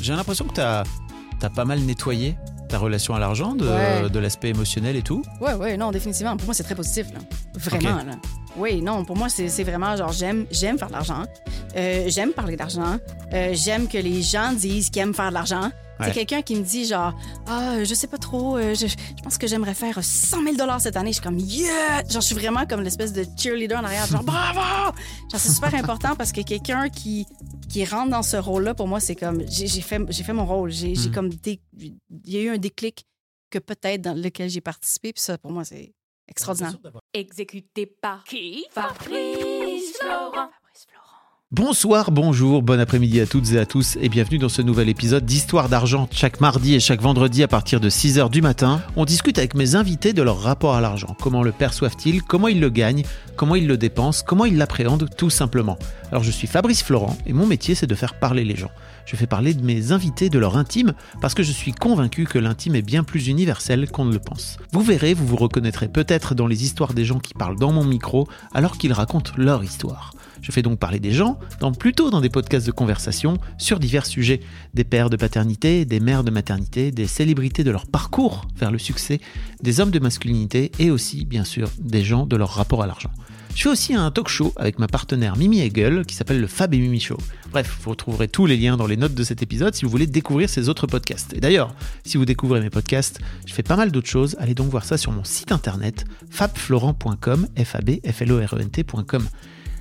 J'ai l'impression que tu as, pas mal nettoyé ta relation à l'argent, de, Ouais. de l'aspect émotionnel et tout? Ouais, ouais, non, définitivement. Pour moi, c'est très positif, là. Vraiment, Ok. là. Oui, non, pour moi, c'est c'est vraiment genre, j'aime j'aime faire de l'argent. Euh, j'aime parler d'argent. Euh, j'aime que les gens disent qu'ils aiment faire de l'argent. Ouais. C'est quelqu'un qui me dit, genre, ah, je sais pas trop, euh, je, je pense que j'aimerais faire 100 000 cette année. Je suis comme, yeah! Genre, je suis vraiment comme l'espèce de cheerleader en arrière, genre, bravo! Genre, c'est super important parce que quelqu'un qui, qui rentre dans ce rôle-là, pour moi, c'est comme, j'ai j'ai fait, j'ai fait mon rôle. J'ai j'ai Mhm. comme, il y a eu un déclic que peut-être dans lequel j'ai participé. Puis ça, pour moi, c'est extraordinaire. Exécuté par qui? Fabrice Florent. Fabrice Florent. Bonsoir, bonjour, bon après-midi à toutes et à tous et bienvenue dans ce nouvel épisode d'Histoire d'argent. Chaque mardi et chaque vendredi à partir de 6h du matin, on discute avec mes invités de leur rapport à l'argent. Comment le perçoivent-ils? Comment ils le gagnent? Comment ils le dépensent? Comment ils l'appréhendent tout simplement? Alors je suis Fabrice Florent et mon métier c'est de faire parler les gens. Je fais parler de mes invités de leur intime parce que je suis convaincu que l'intime est bien plus universel qu'on ne le pense. Vous verrez, vous vous reconnaîtrez peut-être dans les histoires des gens qui parlent dans mon micro alors qu'ils racontent leur histoire. Je fais donc parler des gens, dans, plutôt dans des podcasts de conversation, sur divers sujets. Des pères de paternité, des mères de maternité, des célébrités de leur parcours vers le succès, des hommes de masculinité et aussi, bien sûr, des gens de leur rapport à l'argent. Je fais aussi un talk show avec ma partenaire Mimi Hegel qui s'appelle le Fab et Mimi Show. Bref, vous retrouverez tous les liens dans les notes de cet épisode si vous voulez découvrir ces autres podcasts. Et d'ailleurs, si vous découvrez mes podcasts, je fais pas mal d'autres choses. Allez donc voir ça sur mon site internet fabflorent.com, f.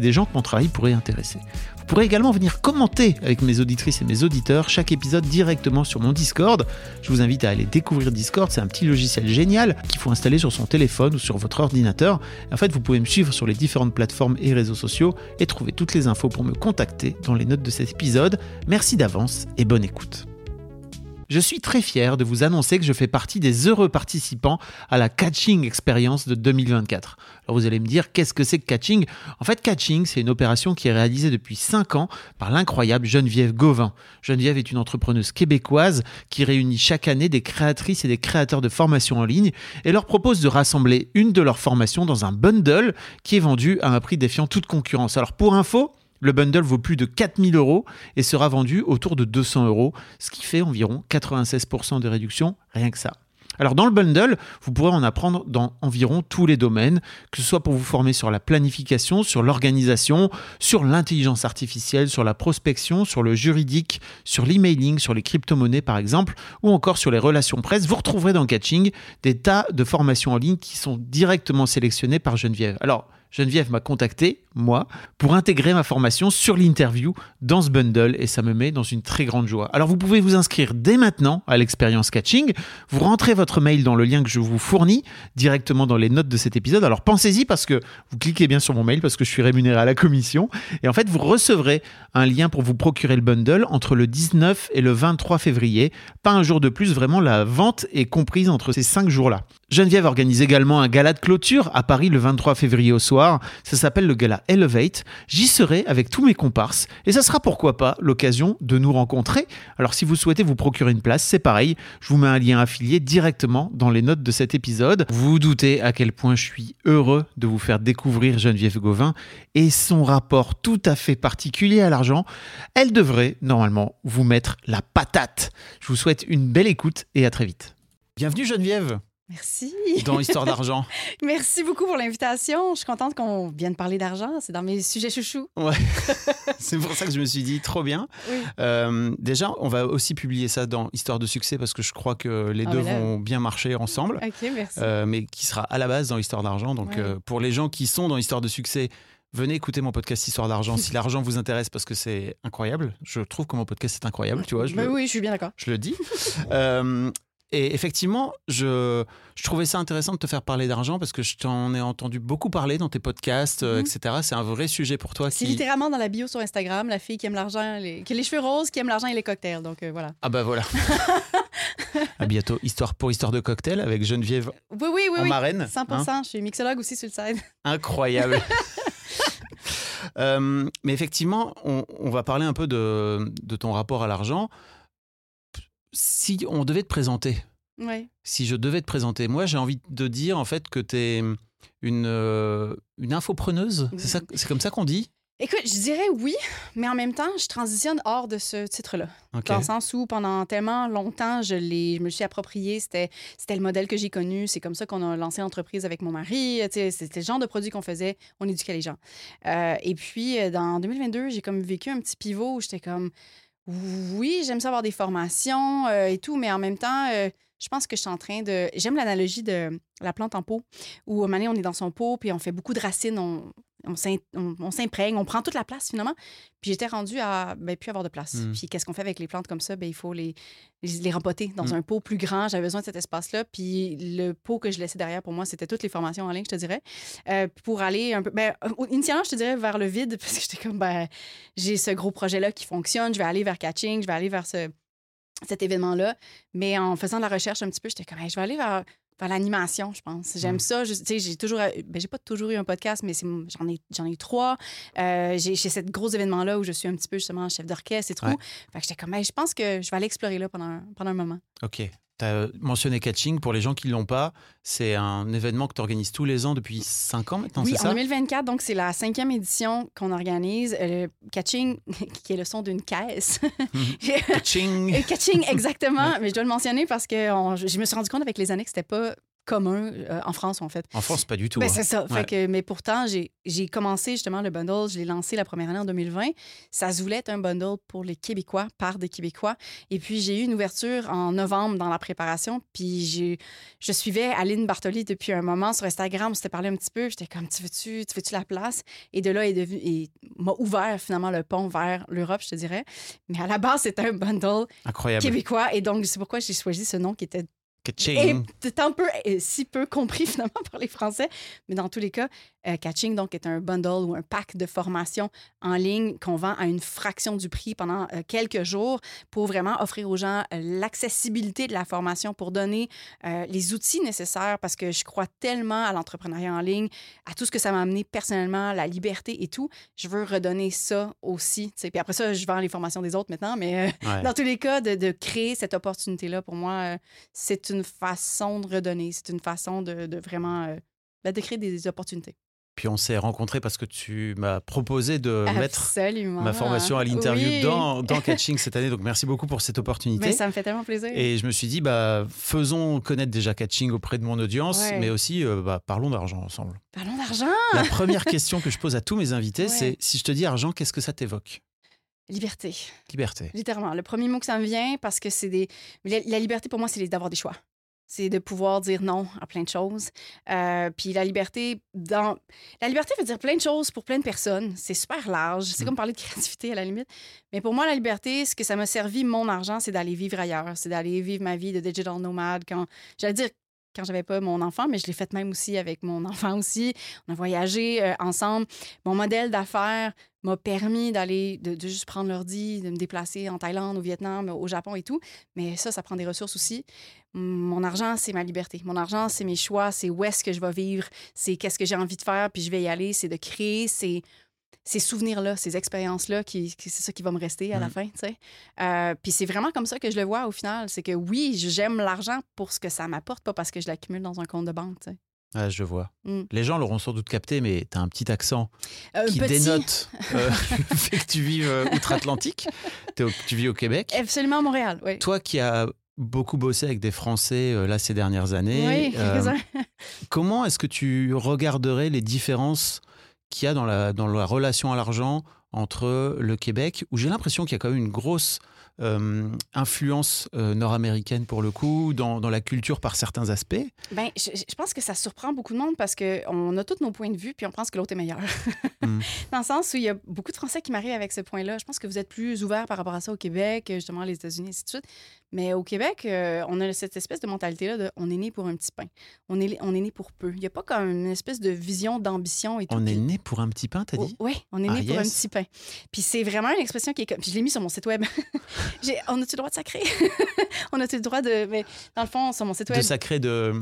des gens que mon travail pourrait intéresser. Vous pourrez également venir commenter avec mes auditrices et mes auditeurs chaque épisode directement sur mon Discord. Je vous invite à aller découvrir Discord, c'est un petit logiciel génial qu'il faut installer sur son téléphone ou sur votre ordinateur. En fait, vous pouvez me suivre sur les différentes plateformes et réseaux sociaux et trouver toutes les infos pour me contacter dans les notes de cet épisode. Merci d'avance et bonne écoute. Je suis très fier de vous annoncer que je fais partie des heureux participants à la Catching Experience de 2024. Alors vous allez me dire, qu'est-ce que c'est que Catching? En fait, Catching, c'est une opération qui est réalisée depuis 5 ans par l'incroyable Geneviève Gauvin. Geneviève est une entrepreneuse québécoise qui réunit chaque année des créatrices et des créateurs de formations en ligne et leur propose de rassembler une de leurs formations dans un bundle qui est vendu à un prix défiant toute concurrence. Alors pour info, le bundle vaut plus de 4000 euros et sera vendu autour de 200 euros, ce qui fait environ 96% de réduction, rien que ça. Alors dans le bundle, vous pourrez en apprendre dans environ tous les domaines, que ce soit pour vous former sur la planification, sur l'organisation, sur l'intelligence artificielle, sur la prospection, sur le juridique, sur l'emailing, sur les crypto-monnaies par exemple, ou encore sur les relations presse. Vous retrouverez dans Catching des tas de formations en ligne qui sont directement sélectionnées par Geneviève. Alors Geneviève m'a contacté, moi, pour intégrer ma formation sur l'interview dans ce bundle et ça me met dans une très grande joie. Alors vous pouvez vous inscrire dès maintenant à l'expérience catching. Vous rentrez votre mail dans le lien que je vous fournis directement dans les notes de cet épisode. Alors pensez-y parce que vous cliquez bien sur mon mail parce que je suis rémunéré à la commission et en fait vous recevrez un lien pour vous procurer le bundle entre le 19 et le 23 février. Pas un jour de plus, vraiment la vente est comprise entre ces cinq jours-là. Geneviève organise également un gala de clôture à Paris le 23 février au soir. Ça s'appelle le gala Elevate. J'y serai avec tous mes comparses et ça sera pourquoi pas l'occasion de nous rencontrer. Alors si vous souhaitez vous procurer une place, c'est pareil. Je vous mets un lien affilié directement dans les notes de cet épisode. Vous vous doutez à quel point je suis heureux de vous faire découvrir Geneviève Gauvin et son rapport tout à fait particulier à l'argent. Elle devrait normalement vous mettre la patate. Je vous souhaite une belle écoute et à très vite. Bienvenue Geneviève. Merci. dans Histoire d'argent. Merci beaucoup pour l'invitation. Je suis contente qu'on vienne parler d'argent. C'est dans mes sujets chouchous. Ouais. C'est pour ça que je me suis dit trop bien. Oui. Euh, déjà, on va aussi publier ça dans Histoire de succès parce que je crois que les Ah, deux là- vont bien marcher ensemble. OK, merci. Euh, mais qui sera à la base dans Histoire d'argent. Donc, Ouais. euh, pour les gens qui sont dans Histoire de succès, venez écouter mon podcast Histoire d'argent si l'argent vous intéresse parce que c'est incroyable. Je trouve que mon podcast est incroyable, tu vois. Je le- oui, je suis bien d'accord. je le dis. Euh, et effectivement, je, je trouvais ça intéressant de te faire parler d'argent parce que je t'en ai entendu beaucoup parler dans tes podcasts, euh, Mhm. etc. C'est un vrai sujet pour toi. C'est Qui... littéralement dans la bio sur Instagram, la fille qui aime l'argent, les... qui a les cheveux roses, qui aime l'argent et les cocktails. Donc euh, voilà. Ah bah voilà. à bientôt. Histoire pour Histoire de cocktail avec Geneviève Oui, oui, oui. en oui. marraine. 100 hein. Je suis mixologue aussi sur le side. Incroyable. Euh, mais effectivement, on, on va parler un peu de, de ton rapport à l'argent. Si on devait te présenter, si je devais te présenter, moi j'ai envie de dire en fait que tu es une, euh, une infopreneuse. C'est comme ça qu'on dit? Écoute, je dirais oui, mais en même temps, je transitionne hors de ce titre-là. Dans le sens où pendant tellement longtemps, je, je me le suis approprié. C'était, c'était le modèle que j'ai connu. C'est comme ça qu'on a lancé l'entreprise avec mon mari. C'était le genre de produit qu'on faisait. On éduquait les gens. Euh, et puis, euh, dans 2022, j'ai comme vécu un petit pivot où j'étais comme, oui, j'aime ça avoir des formations euh, et tout, mais en même temps, euh, je pense que je suis en train de... J'aime l'analogie de la plante en pot, où à un moment donné, on est dans son pot, puis on fait beaucoup de racines, on, on s'im- on- on s'imprègne, on prend toute la place finalement. Puis j'étais rendue à ben, plus avoir de place. Mm. Puis qu'est-ce qu'on fait avec les plantes comme ça? Ben, il faut les, les, les rempoter dans Mm. un pot plus grand. J'avais besoin de cet espace-là. Puis le pot que je laissais derrière pour moi, c'était toutes les formations en ligne, je te dirais. Euh, pour aller un peu. Ben, initialement, je te dirais vers le vide, parce que j'étais comme, ben, j'ai ce gros projet-là qui fonctionne, je vais aller vers Catching, je vais aller vers ce, cet événement-là. Mais en faisant de la recherche un petit peu, j'étais comme, Hey, je vais aller vers, vers l'animation, je pense. J'aime Mm. ça. Je- Tu sais, j'ai toujours. Ben, j'ai pas toujours eu un podcast, mais j'en ai, j'en ai eu trois. Euh, j'ai j'ai ce gros événement-là où je suis un petit peu justement chef d'orchestre et tout. Ouais. Fait que j'étais comme, Hey, je pense que je vais aller explorer là pendant, pendant un moment. Ok. Tu as mentionné Catching. Pour les gens qui ne l'ont pas, c'est un événement que tu organises tous les ans depuis 5 ans maintenant, oui, c'est en ça? 2024, donc c'est la cinquième édition qu'on organise. Euh, catching, qui est le son d'une caisse. Catching Et catching, exactement. Mais je dois le mentionner parce que on- je me suis rendu compte avec les années que c'était pas commun euh, en France, en fait. En France, pas du tout. Ben, hein. c'est ça. Fait Ouais. que, mais pourtant, j'ai commencé justement le bundle, je l'ai lancé la première année en 2020. Ça se voulait être un bundle pour les Québécois, par des Québécois. Et puis, j'ai eu une ouverture en novembre dans la préparation. Puis, je suivais Aline Bartoli depuis un moment sur Instagram. On s'était parlé un petit peu. J'étais comme, tu veux-tu tu veux-tu la place? Et de là, et m'a ouvert finalement le pont vers l'Europe, je te dirais. Mais à la base, c'était un bundle Incroyable. québécois. Et donc, c'est pourquoi j'ai choisi ce nom qui était Et tant peu, si peu compris finalement par les Français. Mais dans tous les cas, euh, Catching donc est un bundle ou un pack de formation en ligne qu'on vend à une fraction du prix pendant euh, quelques jours pour vraiment offrir aux gens euh, l'accessibilité de la formation pour donner les outils nécessaires parce que je crois tellement à l'entrepreneuriat en ligne, à tout ce que ça m'a amené personnellement, la liberté et tout. Je veux redonner ça aussi. Puis après ça, je vends les formations des autres maintenant, mais Ouais. dans tous les cas, de, de créer cette opportunité-là, pour moi, c'est une façon de redonner. C'est une façon de, de vraiment ben, de créer des opportunités. Puis on s'est rencontrés parce que tu m'as proposé de mettre ma formation à l'interview Oui. dans, dans Catching cette année. Donc merci beaucoup pour cette opportunité. Mais ça me fait tellement plaisir. Et je me suis dit, bah, faisons connaître déjà Catching auprès de mon audience, Ouais. mais aussi euh, bah, parlons d'argent ensemble. Parlons d'argent. La première question que je pose à tous mes invités, Ouais. c'est si je te dis argent, qu'est-ce que ça t'évoque? Liberté. Liberté. Littéralement. Le premier mot que ça me vient, parce que c'est des. La, la liberté, pour moi, c'est d'avoir des choix. C'est de pouvoir dire non à plein de choses. Euh, puis la liberté, dans. La liberté veut dire plein de choses pour plein de personnes. C'est super large. C'est Mm. comme parler de créativité à la limite. Mais pour moi, la liberté, ce que ça m'a servi, mon argent, c'est d'aller vivre ailleurs. C'est d'aller vivre ma vie de digital nomade quand. J'allais dire quand j'avais pas mon enfant, mais je l'ai fait même aussi avec mon enfant aussi. On a voyagé euh, ensemble. Mon modèle d'affaires m'a permis d'aller, de, de juste prendre l'ordi, de me déplacer en Thaïlande, au Vietnam, au Japon et tout. Mais ça, ça prend des ressources aussi. Mon argent, c'est ma liberté. Mon argent, c'est mes choix, c'est où est-ce que je vais vivre, c'est qu'est-ce que j'ai envie de faire, puis je vais y aller, c'est de créer ces, ces souvenirs-là, ces expériences-là, qui, qui- c'est ça qui va me rester à la Mm. fin, tu sais. Euh, puis c'est vraiment comme ça que je le vois au final. C'est que oui, j'aime l'argent pour ce que ça m'apporte, pas parce que je l'accumule dans un compte de banque, tu sais. Ah, je vois. Mm. Les gens l'auront sans doute capté, mais tu as un petit accent Euh, qui petit, dénote euh, le fait que tu vives euh, outre-Atlantique. Tu vis au Québec. Absolument à Montréal, oui. Toi qui as beaucoup bossé avec des Français euh, là ces dernières années. Oui, comment est-ce que tu regarderais les différences qu'il y a dans la, dans la relation à l'argent entre le Québec, où j'ai l'impression qu'il y a quand même une grosse euh, influence euh, nord-américaine pour le coup, dans, dans la culture par certains aspects. Ben, je, je pense que ça surprend beaucoup de monde parce qu'on a tous nos points de vue puis on pense que l'autre est meilleur. Mm. Dans le sens où il y a beaucoup de Français qui marient avec ce point-là. Je pense que vous êtes plus ouverts par rapport à ça au Québec, justement les États-Unis, et ainsi de suite. Mais au Québec, euh, on a cette espèce de mentalité-là de on est né pour un petit pain. On est, on est né pour peu. Il n'y a pas comme une espèce de vision d'ambition et tout. On est né pour un petit pain, t'as dit? oui, on est né Ah, pour un petit pain. Puis c'est vraiment une expression qui est comme. Puis je l'ai mis sur mon site web. On a-tu le droit de sacrer? on a-tu le droit de. Mais dans le fond, sur mon site De web. sacré, de,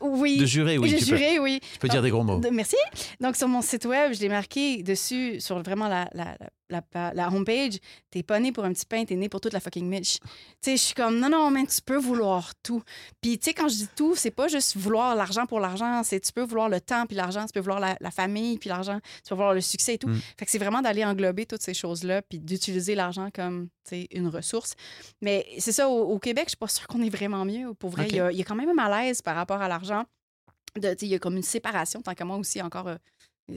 Oui. de jurer, oui. Peux, juré, oui. tu peux dire des gros mots. De- merci. Donc, sur mon site web, je l'ai marqué dessus, sur vraiment la, la, la, la, la homepage. T'es pas né pour un petit pain, t'es né pour toute la fucking Mitch. Tu sais, je suis comme, non, non, mais tu peux vouloir tout. Puis, tu sais, quand je dis tout, c'est pas juste vouloir l'argent pour l'argent, c'est tu peux vouloir le temps puis l'argent, tu peux vouloir la, la famille puis l'argent, tu peux vouloir le succès et tout. Mm. Fait que c'est vraiment d'aller englober toutes ces choses-là puis d'utiliser l'argent comme, tu sais, une ressource. Mais c'est ça, au, au Québec, je suis pas sûre qu'on est vraiment mieux. Pour vrai, il y a- il y, a quand même un malaise par rapport à l'argent. Tu sais, Il y a comme une séparation, tant qu'à moi aussi, encore euh,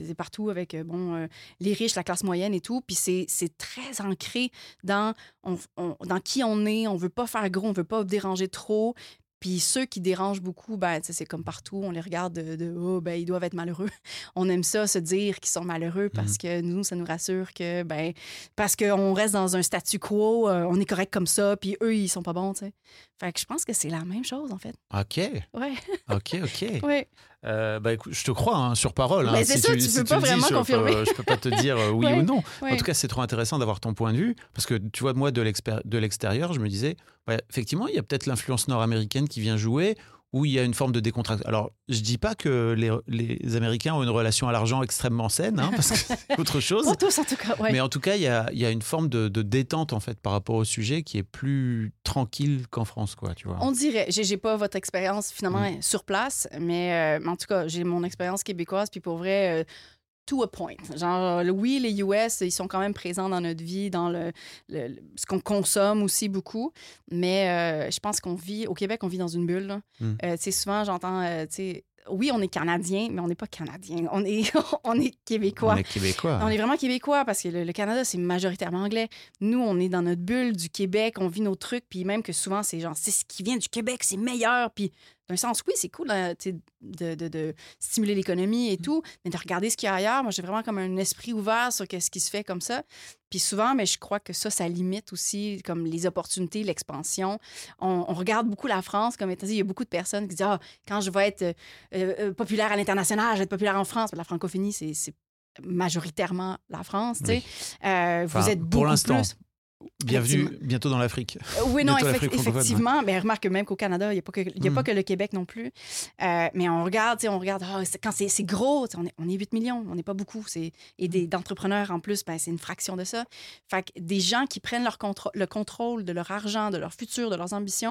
c'est partout avec euh, bon, euh, les riches, la classe moyenne et tout. Puis c'est très ancré dans, on- on- dans qui on est. On veut pas faire gros, on veut pas déranger trop. Puis ceux qui dérangent beaucoup, ben, c'est comme partout, on les regarde de, de, oh, ben, ils doivent être malheureux. On aime ça, se dire qu'ils sont malheureux parce que nous, ça nous rassure que, ben, parce qu'on reste dans un statu quo, euh, on est correct comme ça, puis eux, ils sont pas bons, tu sais. Fait que je pense que c'est la même chose, en fait. Ok, Ouais, ok, ok. ouais. Euh, bah, écoute, je te crois hein, sur parole. hein, c'est si ça, tu si peux pas le dis, vraiment je confirmer. Peux, je peux pas te dire euh, oui Ouais, ou non. ouais. En tout cas, c'est trop intéressant d'avoir ton point de vue. Parce que tu vois, moi, de l'extérieur, je me disais, ouais, effectivement, il y a peut-être l'influence nord-américaine qui vient jouer, où il y a une forme de décontraction. Alors, je dis pas que les, les Américains ont une relation à l'argent extrêmement saine, hein, parce que c'est autre chose. Pas tous, en tout cas, ouais. Mais en tout cas, il y a, il y a une forme de, de détente, en fait, par rapport au sujet qui est plus tranquille qu'en France, quoi, tu vois. On dirait, j'ai pas votre expérience finalement Mm. sur place, mais, euh, mais en tout cas, j'ai mon expérience québécoise, puis pour vrai, euh, to a point. Genre, oui, les US, ils sont quand même présents dans notre vie, dans le, ce qu'on consomme aussi beaucoup, mais euh, je pense qu'on vit, au Québec, on vit dans une bulle. Mm. Euh, tu souvent, j'entends, euh, tu sais, oui, on est Canadien, mais on n'est pas Canadien, on est, on est Québécois. On est québécois. On est vraiment québécois parce que le, le Canada, c'est majoritairement anglais. Nous, on est dans notre bulle du Québec, on vit nos trucs, puis même que souvent, c'est genre, c'est ce qui vient du Québec, c'est meilleur. Puis d'un sens, oui, c'est cool hein, de, de- de stimuler l'économie et tout, mais de regarder ce qu'il y a ailleurs. Moi, j'ai vraiment comme un esprit ouvert sur ce qui se fait comme ça. Puis souvent, mais je crois que ça, ça limite aussi comme les opportunités, l'expansion. On, on regarde beaucoup la France, comme étant dit, il y a beaucoup de personnes qui disent, ah, quand je vais être euh, euh, populaire à l'international, je vais être populaire en France. La francophonie, c'est majoritairement la France, tu sais. Euh, vous êtes pour beaucoup l'instant. Bienvenue bientôt dans l'Afrique. Euh, Oui, non, francophone, effectivement. Mais remarque que même qu'au Canada, il n'y a, pas que, y a Mm. pas que le Québec non plus. Euh, mais on regarde, on regarde, ah, quand c'est gros, on est, on est 8 millions, on n'est pas beaucoup. c'est- Et d'entrepreneurs en plus, ben, c'est une fraction de ça. Fait que des gens qui prennent leur contr- le contrôle de leur argent, de leur futur, de leurs ambitions,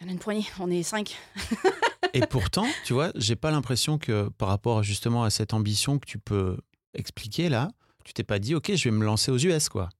Il y en a une poignée, on est cinq. Et pourtant, tu vois, j'ai pas l'impression que par rapport justement à cette ambition que tu peux expliquer là, tu t'es pas dit, ok, je vais me lancer aux US, quoi.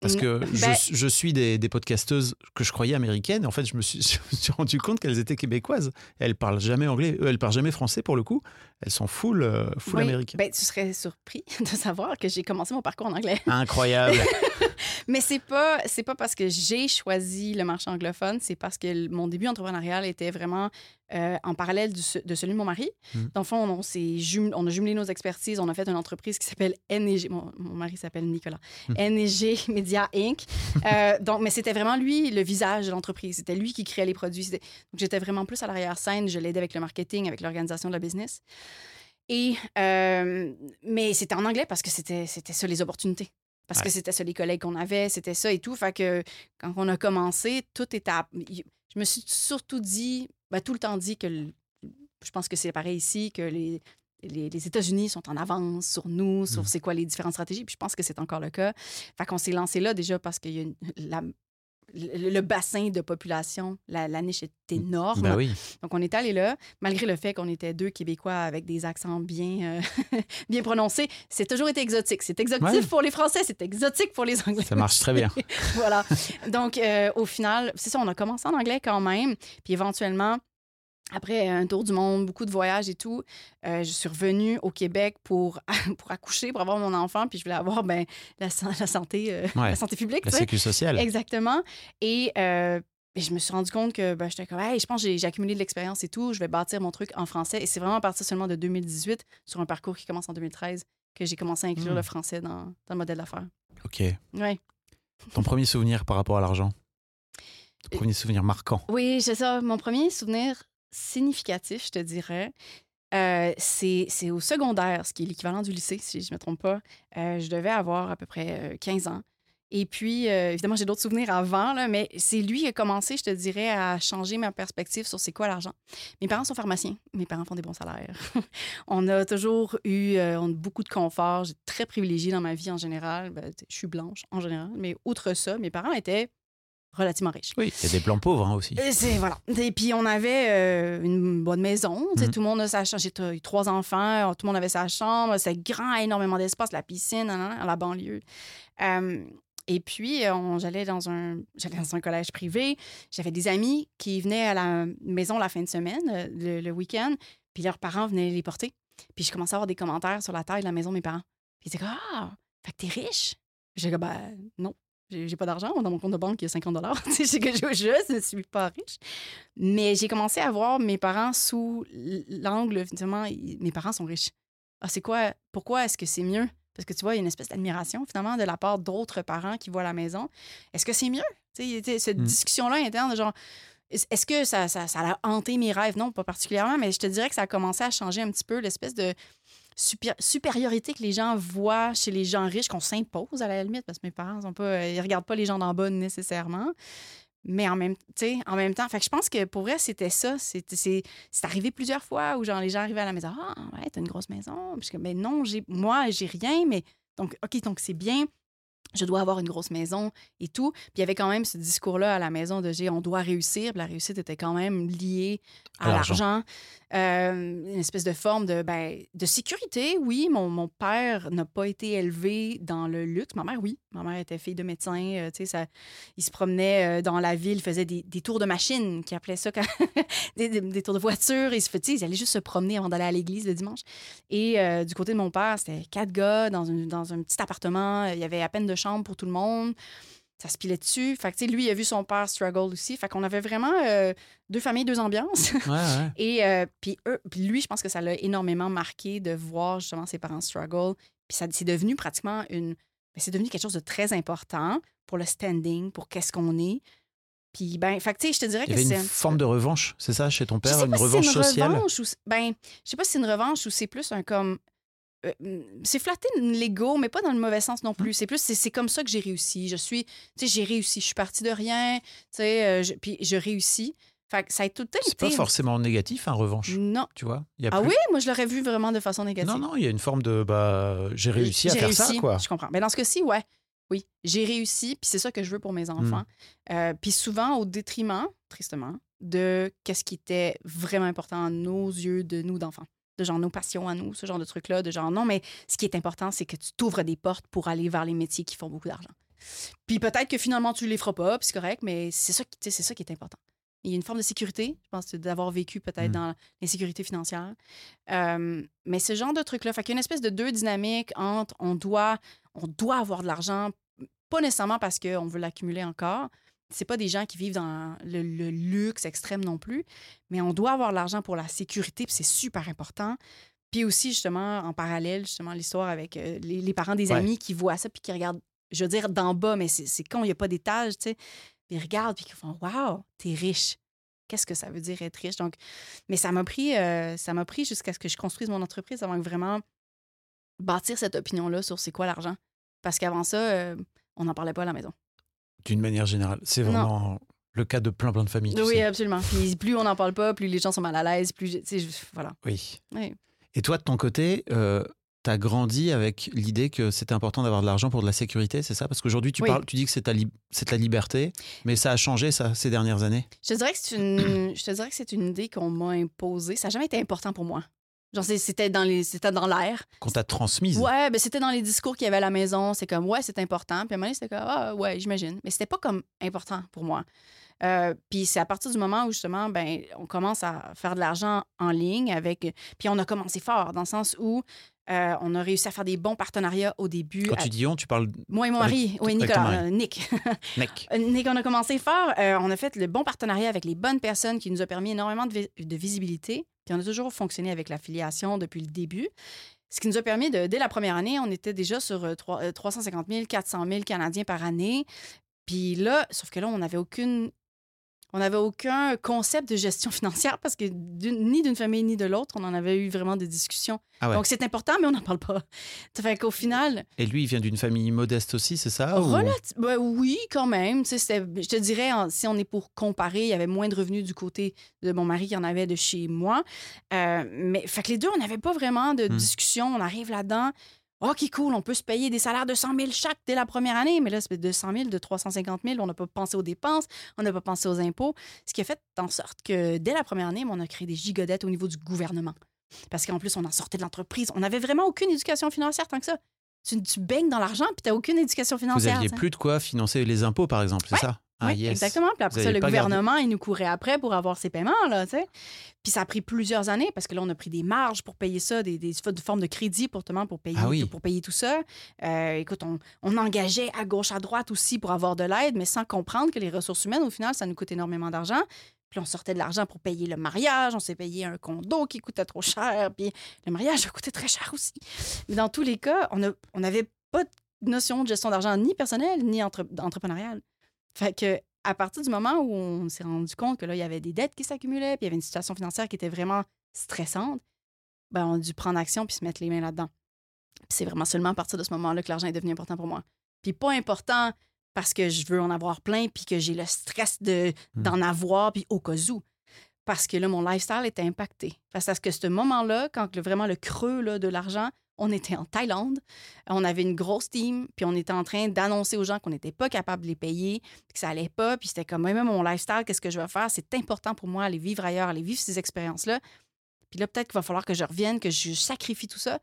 Parce que Ben- je, je suis des, des podcasteuses que je croyais américaines. Et en fait, je me suis, je me suis rendu compte qu'elles étaient québécoises. Elles parlent jamais anglais. Elles parlent jamais français pour le coup. Elles sont full, euh, full Oui, américaines. Ben, tu serais surpris de savoir que j'ai commencé mon parcours en anglais. Incroyable. Mais c'est pas c'est pas parce que j'ai choisi le marché anglophone, c'est parce que mon début entrepreneurial était vraiment euh, en parallèle du de celui de mon mari. Mm. Dans le fond, on, s'est jum- on a jumelé nos expertises, on a fait une entreprise qui s'appelle NEG. Mon, mon mari s'appelle Nicolas. NEG Media Inc. Euh, donc, mais c'était vraiment lui le visage de l'entreprise. C'était lui qui créait les produits. Donc, j'étais vraiment plus à l'arrière-scène. Je l'aidais avec le marketing, avec l'organisation de la business. Et, euh, mais c'était en anglais parce que c'était ça les opportunités. Parce que c'était ça les collègues qu'on avait, c'était ça et tout. Fait que quand on a commencé, tout était. à- Je me suis surtout dit, ben, tout le temps dit que le- je pense que c'est pareil ici, que les, les, les États-Unis sont en avance sur nous, sur Mm. c'est quoi les différentes stratégies. Puis je pense que c'est encore le cas. Fait qu'on s'est lancé là déjà parce qu'il y a une- la- le, le bassin de population, la, la niche est énorme. Ben oui. Donc, on est allé là, malgré le fait qu'on était deux Québécois avec des accents bien, euh, bien prononcés. C'est toujours été exotique. C'est exotique Ouais. pour les Français, c'est exotique pour les Anglais. Ça marche très bien. voilà. Donc, euh, au final, c'est ça, on a commencé en anglais quand même. Puis éventuellement, après un tour du monde, beaucoup de voyages et tout, euh, je suis revenue au Québec pour, pour accoucher, pour avoir mon enfant. Puis je voulais avoir ben, la, san- la santé, euh, Ouais. la santé publique. La tu sais. sécu sociale. Exactement. Et, euh, et je me suis rendu compte que ben, j'étais comme, hey, je pense que j'ai- accumulé de l'expérience et tout. Je vais bâtir mon truc en français. Et c'est vraiment à partir seulement de 2018, sur un parcours qui commence en 2013, que j'ai commencé à inclure Hmm. le français dans, dans le modèle d'affaires. OK. Ouais. Ton premier souvenir par rapport à l'argent? Ton premier souvenir marquant? Oui, c'est ça. Mon premier souvenir significatif, je te dirais, euh, c'est au secondaire, ce qui est l'équivalent du lycée, si je ne me trompe pas. Euh, je devais avoir à peu près euh, 15 ans. Et puis, euh, évidemment, j'ai d'autres souvenirs avant, là, mais c'est lui qui a commencé, je te dirais, à changer ma perspective sur c'est quoi l'argent. Mes parents sont pharmaciens. Mes parents font des bons salaires. on a toujours eu euh, on a beaucoup de confort. J'ai très privilégié dans ma vie en général. Ben, je suis blanche en général. Mais outre ça, mes parents étaient relativement riches. Oui, il y a des plans pauvres hein, aussi. Et c'est voilà. Et puis on avait euh, une bonne maison. Mhm. Tout le monde a sa chambre. J'ai eu trois enfants. Tout le monde avait sa chambre. C'était grand, énormément d'espace, la piscine, à la banlieue. Euh, et puis euh, j'allais dans un j'allais dans un collège privé. J'avais des amis qui venaient à la maison la fin de semaine, euh, le, le week-end. Puis leurs parents venaient les porter. Puis je commençais à avoir des commentaires sur la taille de la maison de mes parents. Puis ils disaient ah, fait que t'es riche. J'ai comme ben non. J'ai pas d'argent. Dans mon compte de banque, il y a 50 dollars. Tu sais, que je, je ne suis pas riche. Mais j'ai commencé à voir mes parents sous l'angle, finalement, mes parents sont riches. Ah, c'est quoi? Pourquoi est-ce que c'est mieux? Parce que tu vois, il y a une espèce d'admiration, finalement, de la part d'autres parents qui voient la maison. Est-ce que c'est mieux? Cette Mm. discussion-là interne genre, est- est-ce que ça, ça, ça a hanté mes rêves? Non, pas particulièrement, mais je te dirais que ça a commencé à changer un petit peu l'espèce de supériorité que les gens voient chez les gens riches, qu'on s'impose à la limite, parce que mes parents sont pas, ils regardent pas les gens d'en bas nécessairement. Mais en même, en même temps, fait que je pense que pour vrai, c'était ça. C'est arrivé plusieurs fois où genre, les gens arrivaient à la maison. Ah, ouais, t'as une grosse maison. Puis je mais non, j'ai, moi, j'ai rien. Mais donc, OK, donc c'est bien. Je dois avoir une grosse maison et tout. Puis il y avait quand même ce discours-là à la maison de j'ai, on doit réussir. Puis la réussite était quand même liée à, À l'argent. Euh, une espèce de forme de, ben, de sécurité, oui. Mon, mon père n'a pas été élevé dans le luxe. Ma mère, oui. Ma mère était fille de médecin. euh, tu sais, ça, il se promenait euh, dans la ville, faisait des, des tours de machine, qui appelaient ça quand- des, des- des tours de voiture. Il se fait, ils allaient juste se promener avant d'aller à l'église le dimanche. Et euh, du côté de mon père, c'était quatre gars dans, un- dans un petit appartement. Il y avait à peine de chambre pour tout le monde. Ça se pilait dessus. Fait que, lui, il a vu son père struggle aussi. Fait qu'on avait vraiment euh, deux familles, deux ambiances. Ouais, ouais. Et euh, puis lui, je pense que ça l'a énormément marqué de voir justement ses parents struggle. Puis ça, c'est devenu pratiquement une. ben, c'est devenu quelque chose de très important pour le standing, pour qu'est-ce qu'on est. Puis, ben, fait tu sais, je te dirais Il y que c'est. une forme de revanche, c'est ça, chez ton Je père Une si revanche une sociale? revanche ou. c'est- Ben, je sais pas si c'est une revanche ou c'est plus un comme. Euh, c'est flatter l'ego, mais pas dans le mauvais sens non plus. C'est plus, c'est comme ça que j'ai réussi. Je suis, tu sais, j'ai réussi. Je suis partie de rien, tu sais, euh, puis je réussis. Fait que ça a tout le temps C'est pas forcément négatif, un revanche. Non. Tu vois? Y a Ah plus- oui, moi, je l'aurais vu vraiment de façon négative. Non, non, il y a une forme de bah, j'ai réussi à faire ça, réussi, quoi. Je comprends. Mais dans ce cas-ci, ouais. Oui, j'ai réussi, puis c'est ça que je veux pour mes enfants. Mm. Euh, puis souvent au détriment, tristement, de qu'est-ce qui était vraiment important à nos yeux, de nous d'enfants. De genre nos passions à nous, ce genre de trucs-là. De genre non, mais ce qui est important, c'est que tu t'ouvres des portes pour aller vers les métiers qui font beaucoup d'argent. Puis peut-être que finalement, tu les feras pas, puis c'est correct, mais c'est ça, qui- ça qui est important. Il y a une forme de sécurité, je pense, d'avoir vécu peut-être Mm. dans l'insécurité financière. Euh, mais ce genre de truc-là, fait qu'il y a une espèce de deux dynamiques entre on doit, on doit avoir de l'argent, pas nécessairement parce qu'on veut l'accumuler encore. C'est pas des gens qui vivent dans le, le luxe extrême non plus, mais on doit avoir l'argent pour la sécurité, puis c'est super important. Puis aussi, justement, en parallèle, justement, l'histoire avec euh, les, les parents des Ouais. amis qui voient ça, puis qui regardent, je veux dire, d'en bas, mais c'est quand il n'y a pas d'étage, tu sais. Puis ils regardent, puis ils font Waouh, t'es riche. Qu'est-ce que ça veut dire être riche? Donc, mais ça m'a pris, euh, ça m'a pris jusqu'à ce que je construise mon entreprise avant que vraiment bâtir cette opinion-là sur c'est quoi l'argent. Parce qu'avant ça, euh, on n'en parlait pas à la maison. D'une manière générale. C'est vraiment le cas de plein plein de familles. oui, sais. absolument. Puis plus on n'en parle pas, plus les gens sont mal à l'aise, plus. voilà. Oui. Oui. Et toi, de ton côté, euh, tu as grandi avec l'idée que c'était important d'avoir de l'argent pour de la sécurité, c'est ça? Parce qu'aujourd'hui, tu, Oui. parles, tu dis que c'est ta, li- c'est ta liberté, mais ça a changé, ça, ces dernières années? Je te dirais que c'est une, je te dirais que c'est une idée qu'on m'a imposée. Ça n'a jamais été important pour moi. Genre, c'était dans les, c'était dans l'air. Qu'on t'a transmise Ouais, ben c'était dans les discours qu'il y avait à la maison. C'est comme, ouais, c'est important. Puis à un moment donné, c'était comme, ah, ouais, j'imagine. Mais c'était pas comme important pour moi. Euh, puis c'est à partir du moment où, justement, ben, on commence à faire de l'argent en ligne avec. Puis on a commencé fort, dans le sens où euh, on a réussi à faire des bons partenariats au début. Quand à- tu dis on, tu parles Moi et mon mari, oui, Nicolas, euh, Nick. Euh, Nick, on a commencé fort. Euh, on a fait le bon partenariat avec les bonnes personnes qui nous a permis énormément de, vi- de visibilité. On a toujours fonctionné avec l'affiliation depuis le début. Ce qui nous a permis de, dès la première année, on était déjà sur euh, trois- euh, 350 000, 400 000 Canadiens par année. Puis là, sauf que là, on n'avait aucune. On n'avait aucun concept de gestion financière parce que ni d'une famille ni de l'autre, on en avait eu vraiment des discussions. Ah ouais. Donc c'est important, mais on n'en parle pas. Ça fait qu'au final, Et lui, il vient d'une famille modeste aussi, c'est ça ou- ben oui, quand même. Tu sais, c'était- je te dirais, si on est pour comparer, il y avait moins de revenus du côté de mon mari qu'il y en avait de chez moi. Euh, mais fait que les deux, on n'avait pas vraiment de Hmm. discussion. On arrive là-dedans. OK, cool, on peut se payer des salaires de 100 000 chaque dès la première année. Mais là, c'est de 100 000, de 350 000. On n'a pas pensé aux dépenses, on n'a pas pensé aux impôts. Ce qui a fait en sorte que dès la première année, on a créé des gigodettes au niveau du gouvernement. Parce qu'en plus, on en sortait de l'entreprise. On n'avait vraiment aucune éducation financière tant que ça. Tu, tu baignes dans l'argent, puis tu n'as aucune éducation Vous financière. aviez tu sais. plus de quoi financer les impôts, par exemple, c'est Ouais. ça? Ah, Oui, yes. exactement. Puis après ça, le gardé- gouvernement, il nous courait après pour avoir ses paiements, là, tu sais. Puis ça a pris plusieurs années parce que là, on a pris des marges pour payer ça, des, des f- formes de crédit pour, pour, payer, Ah oui. pour payer tout ça. Euh, écoute, on, on engageait à gauche, à droite aussi pour avoir de l'aide, mais sans comprendre que les ressources humaines, au final, ça nous coûte énormément d'argent. Puis on sortait de l'argent pour payer le mariage, on s'est payé un condo qui coûtait trop cher, puis le mariage a coûté très cher aussi. Mais dans tous les cas, on a- on n'avait pas de notion de gestion d'argent ni personnelle, ni entre, entrepreneuriale. Fait que à partir du moment où on s'est rendu compte que là, il y avait des dettes qui s'accumulaient, puis il y avait une situation financière qui était vraiment stressante, ben, on a dû prendre action puis se mettre les mains là-dedans. Puis c'est vraiment seulement à partir de ce moment-là que l'argent est devenu important pour moi. Puis pas important parce que je veux en avoir plein puis que j'ai le stress de, Hmm. d'en avoir puis au cas où. Parce que là, mon lifestyle était impacté. Parce que ce moment-là, quand le- vraiment le creux là, de l'argent, on était en Thaïlande, on avait une grosse team, puis on était en train d'annoncer aux gens qu'on n'était pas capable de les payer, que ça allait pas, puis c'était comme, même mon lifestyle, qu'est-ce que je vais faire? C'est important pour moi, aller vivre ailleurs, aller vivre ces expériences-là. Puis là, peut-être qu'il va falloir que je revienne, que je sacrifie tout ça.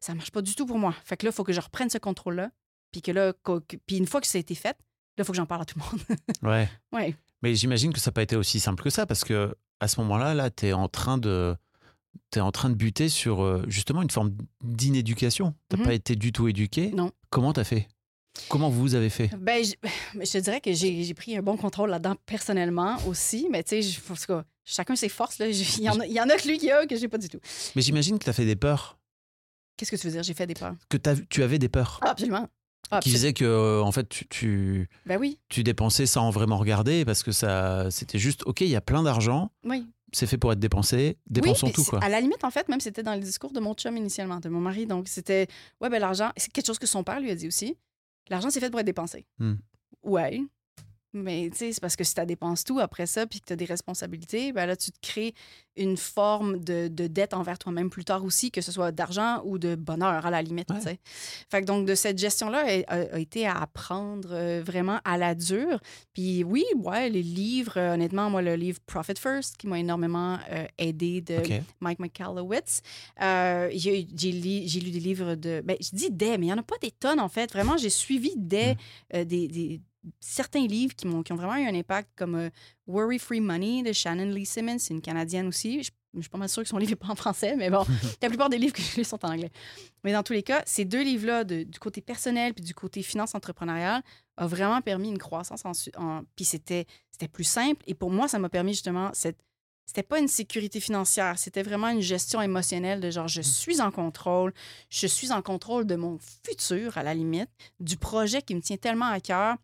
Ça marche pas du tout pour moi. Fait que là, il faut que je reprenne ce contrôle-là, puis que là, que- puis une fois que ça a été fait, là, il faut que j'en parle à tout le monde. Ouais. ouais. Mais j'imagine que ça n'a pas été aussi simple que ça, parce que à ce moment-là, là, tu es en train de. T'es en train de buter sur euh, justement une forme d'inéducation. T'as Mhm. pas été du tout éduqué. Non. Comment t'as fait? Comment vous avez fait? Ben, je, je dirais que j'ai pris un bon contrôle là-dedans personnellement aussi, mais tu sais, je- en tout cas, chacun ses forces. Là. Il y, en a- il y en a que lui qui a, que j'ai pas du tout. Mais j'imagine que tu as fait des peurs, Qu'est-ce que tu veux dire? J'ai fait des peurs. que tu avais des peurs, Ah, absolument. Ah, qui faisaient que euh, en fait tu, tu, Ben oui, tu dépensais sans vraiment regarder, parce que ça, c'était juste ok, il y a plein d'argent, oui. C'est fait pour être dépensé, dépensons tout quoi. À la limite, en fait, même c'était dans le discours de mon chum initialement, de mon mari. Donc, c'était, ouais, ben l'argent, c'est quelque chose que son père lui a dit aussi. L'argent, c'est fait pour être dépensé. Hmm. Ouais. Mais, tu sais, c'est parce que si tu dépenses tout après ça, puis que tu as des responsabilités, ben là, tu te crées une forme de, de dette envers toi-même plus tard aussi, que ce soit d'argent ou de bonheur, à la limite, Ouais. tu sais. Fait que donc, de cette gestion-là a, a- été à apprendre euh, vraiment à la dure. Puis oui, ouais, les livres, euh, honnêtement, moi, le livre Profit First, qui m'a énormément euh, aidé de. Mike McCallowitz. Euh, j'ai li- j'ai lu des livres de. Ben, je dis des, mais il n'y en a pas des tonnes, en fait. Vraiment, j'ai suivi des, euh, des, des- certains livres qui, m'ont- qui ont vraiment eu un impact, comme euh, Worry Free Money de Shannon Lee Simmons. C'est une Canadienne aussi. Je, je suis pas mal sûre que son livre n'est pas en français, mais bon, la plupart des livres que je lis sont en anglais. Mais dans tous les cas, ces deux livres-là, de- du côté personnel puis du côté finance entrepreneuriale, a vraiment permis une croissance en, en- puis c'était c'était plus simple et pour moi ça m'a permis justement cette c'était pas une sécurité financière, c'était vraiment une gestion émotionnelle de genre je suis en contrôle, je suis en contrôle de mon futur à la limite, du projet qui me tient tellement à cœur.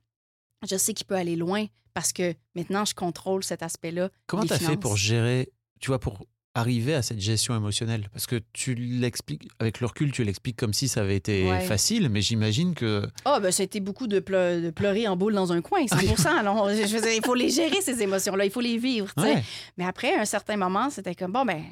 Je sais qu'il peut aller loin parce que maintenant je contrôle cet aspect-là. Comment des t'as fait pour gérer, tu vois, pour arriver à cette gestion émotionnelle? Parce que tu l'expliques, avec le recul, tu l'expliques comme si ça avait été Ouais. facile, mais j'imagine que. Ah, ben, ça a été beaucoup de, pleu- de pleurer en boule dans un coin, 100 Alors, je veux dire, il faut les gérer, ces émotions-là. Il faut les vivre, tu sais. Ouais. Mais après, à un certain moment, c'était comme, bon, ben,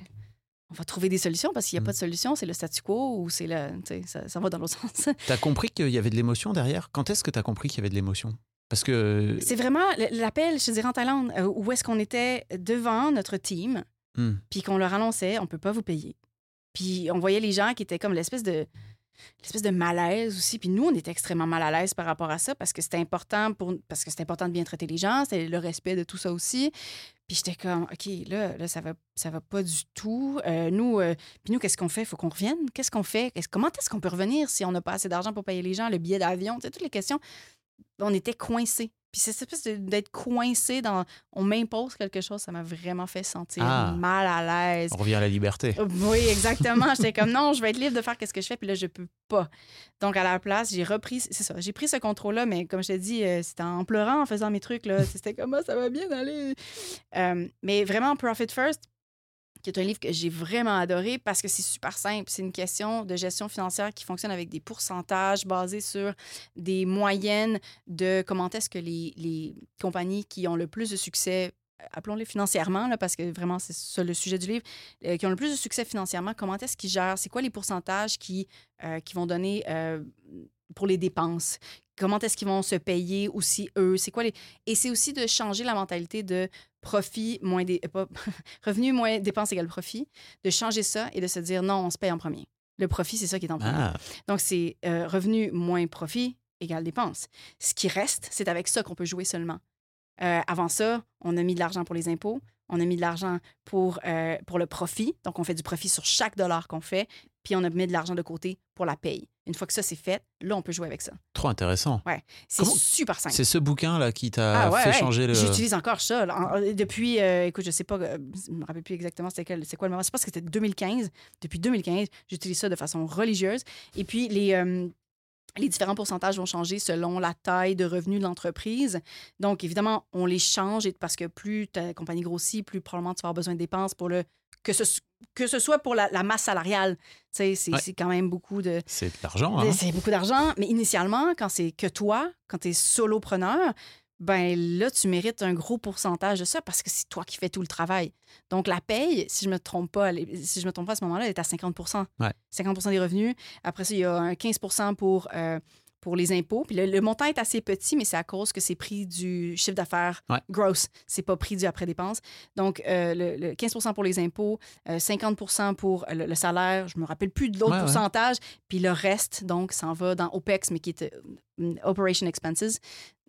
on va trouver des solutions parce qu'il n'y a Mm. pas de solution. C'est le statu quo ou c'est le. Tu sais, ça, ça va dans l'autre sens. T'as compris qu'il y avait de l'émotion derrière? Quand est-ce que t'as compris qu'il y avait de l'émotion? Parce que. C'est vraiment l'appel, je dirais, en Thaïlande, euh, où est-ce qu'on était devant notre team, Hmm. puis qu'on leur annonçait, on peut pas vous payer. Puis on voyait les gens qui étaient comme l'espèce de l'espèce de malaise aussi. Puis nous, on était extrêmement mal à l'aise par rapport à ça parce que c'était important pour parce que c'était important de bien traiter les gens, c'était le respect de tout ça aussi. Puis j'étais comme, OK, là, là ça va ça va pas du tout. Euh, nous, euh, puis nous, qu'est-ce qu'on fait? Il faut qu'on revienne? Qu'est-ce qu'on fait? Comment est-ce qu'on peut revenir si on n'a pas assez d'argent pour payer les gens, le billet d'avion? Tu sais, toutes les questions. On était coincés. Puis cette espèce d'être coincé dans... On m'impose quelque chose, ça m'a vraiment fait sentir Ah. mal à l'aise. On revient à la liberté. Oui, exactement. J'étais comme non, je vais être libre de faire qu'est-ce que je fais, puis là je peux pas. Donc à la place, j'ai repris, c'est ça, j'ai pris ce contrôle-là, mais comme je t'ai dit, euh, c'était en pleurant, en faisant mes trucs là. C'était comme ah, ça va bien aller. Euh, mais vraiment Profit First, qui est un livre que j'ai vraiment adoré parce que c'est super simple. C'est une question de gestion financière qui fonctionne avec des pourcentages basés sur des moyennes de comment est-ce que les, les compagnies qui ont le plus de succès, euh, appelons-les financièrement, là, parce que vraiment c'est ça le sujet du livre, euh, qui ont le plus de succès financièrement, comment est-ce qu'ils gèrent, c'est quoi les pourcentages qui, euh, qui vont donner pour les dépenses, comment est-ce qu'ils vont se payer aussi eux, c'est quoi les... Et c'est aussi de changer la mentalité de profit moins des... revenu moins dépenses égale profit, de changer ça et de se dire non, on se paye en premier. Le profit, c'est ça qui est en premier. Ah, Donc, c'est euh, revenu moins profit égale dépense. Ce qui reste, c'est avec ça qu'on peut jouer seulement. Euh, avant ça, on a mis de l'argent pour les impôts, on a mis de l'argent pour, euh, pour le profit. Donc, on fait du profit sur chaque dollar qu'on fait, puis on a mis de l'argent de côté pour la paye. Une fois que ça, c'est fait, là, on peut jouer avec ça. trop intéressant. C'est Comment- super simple. C'est ce bouquin-là qui t'a Ah ouais, fait ouais. changer le. J'utilise encore ça. là. En- Depuis, euh, écoute, je sais pas, euh, je me rappelle plus exactement c'est quoi le moment. Je pense que c'était 2015. Depuis 2015, j'utilise ça de façon religieuse. Et puis, les, euh, les différents pourcentages vont changer selon la taille de revenus de l'entreprise. Donc, évidemment, on les change parce que plus ta compagnie grossit, plus probablement tu vas avoir besoin de dépenses pour le. Que ce, que ce soit pour la, la masse salariale. C'est Ouais. quand même beaucoup de. C'est de l'argent, hein? C'est beaucoup d'argent, mais initialement, quand c'est que toi, quand tu es solopreneur, ben là, tu mérites un gros pourcentage de ça parce que c'est toi qui fais tout le travail. Donc, la paye, si je me trompe pas, est- si je me trompe pas à ce moment-là, elle est à 50 Ouais. 50% des revenus. Après ça, il y a un 15% pour, euh, pour les impôts. Puis le, le montant est assez petit, mais c'est à cause que c'est pris du chiffre d'affaires Ouais. gross. C'est pas pris du après-dépense. Donc, euh, le, le 15% pour les impôts, euh, 50% pour le, le salaire. Je me rappelle plus de l'autre Ouais, ouais. pourcentage. Puis le reste, donc, s'en va dans OPEX, mais qui est euh, Operation Expenses,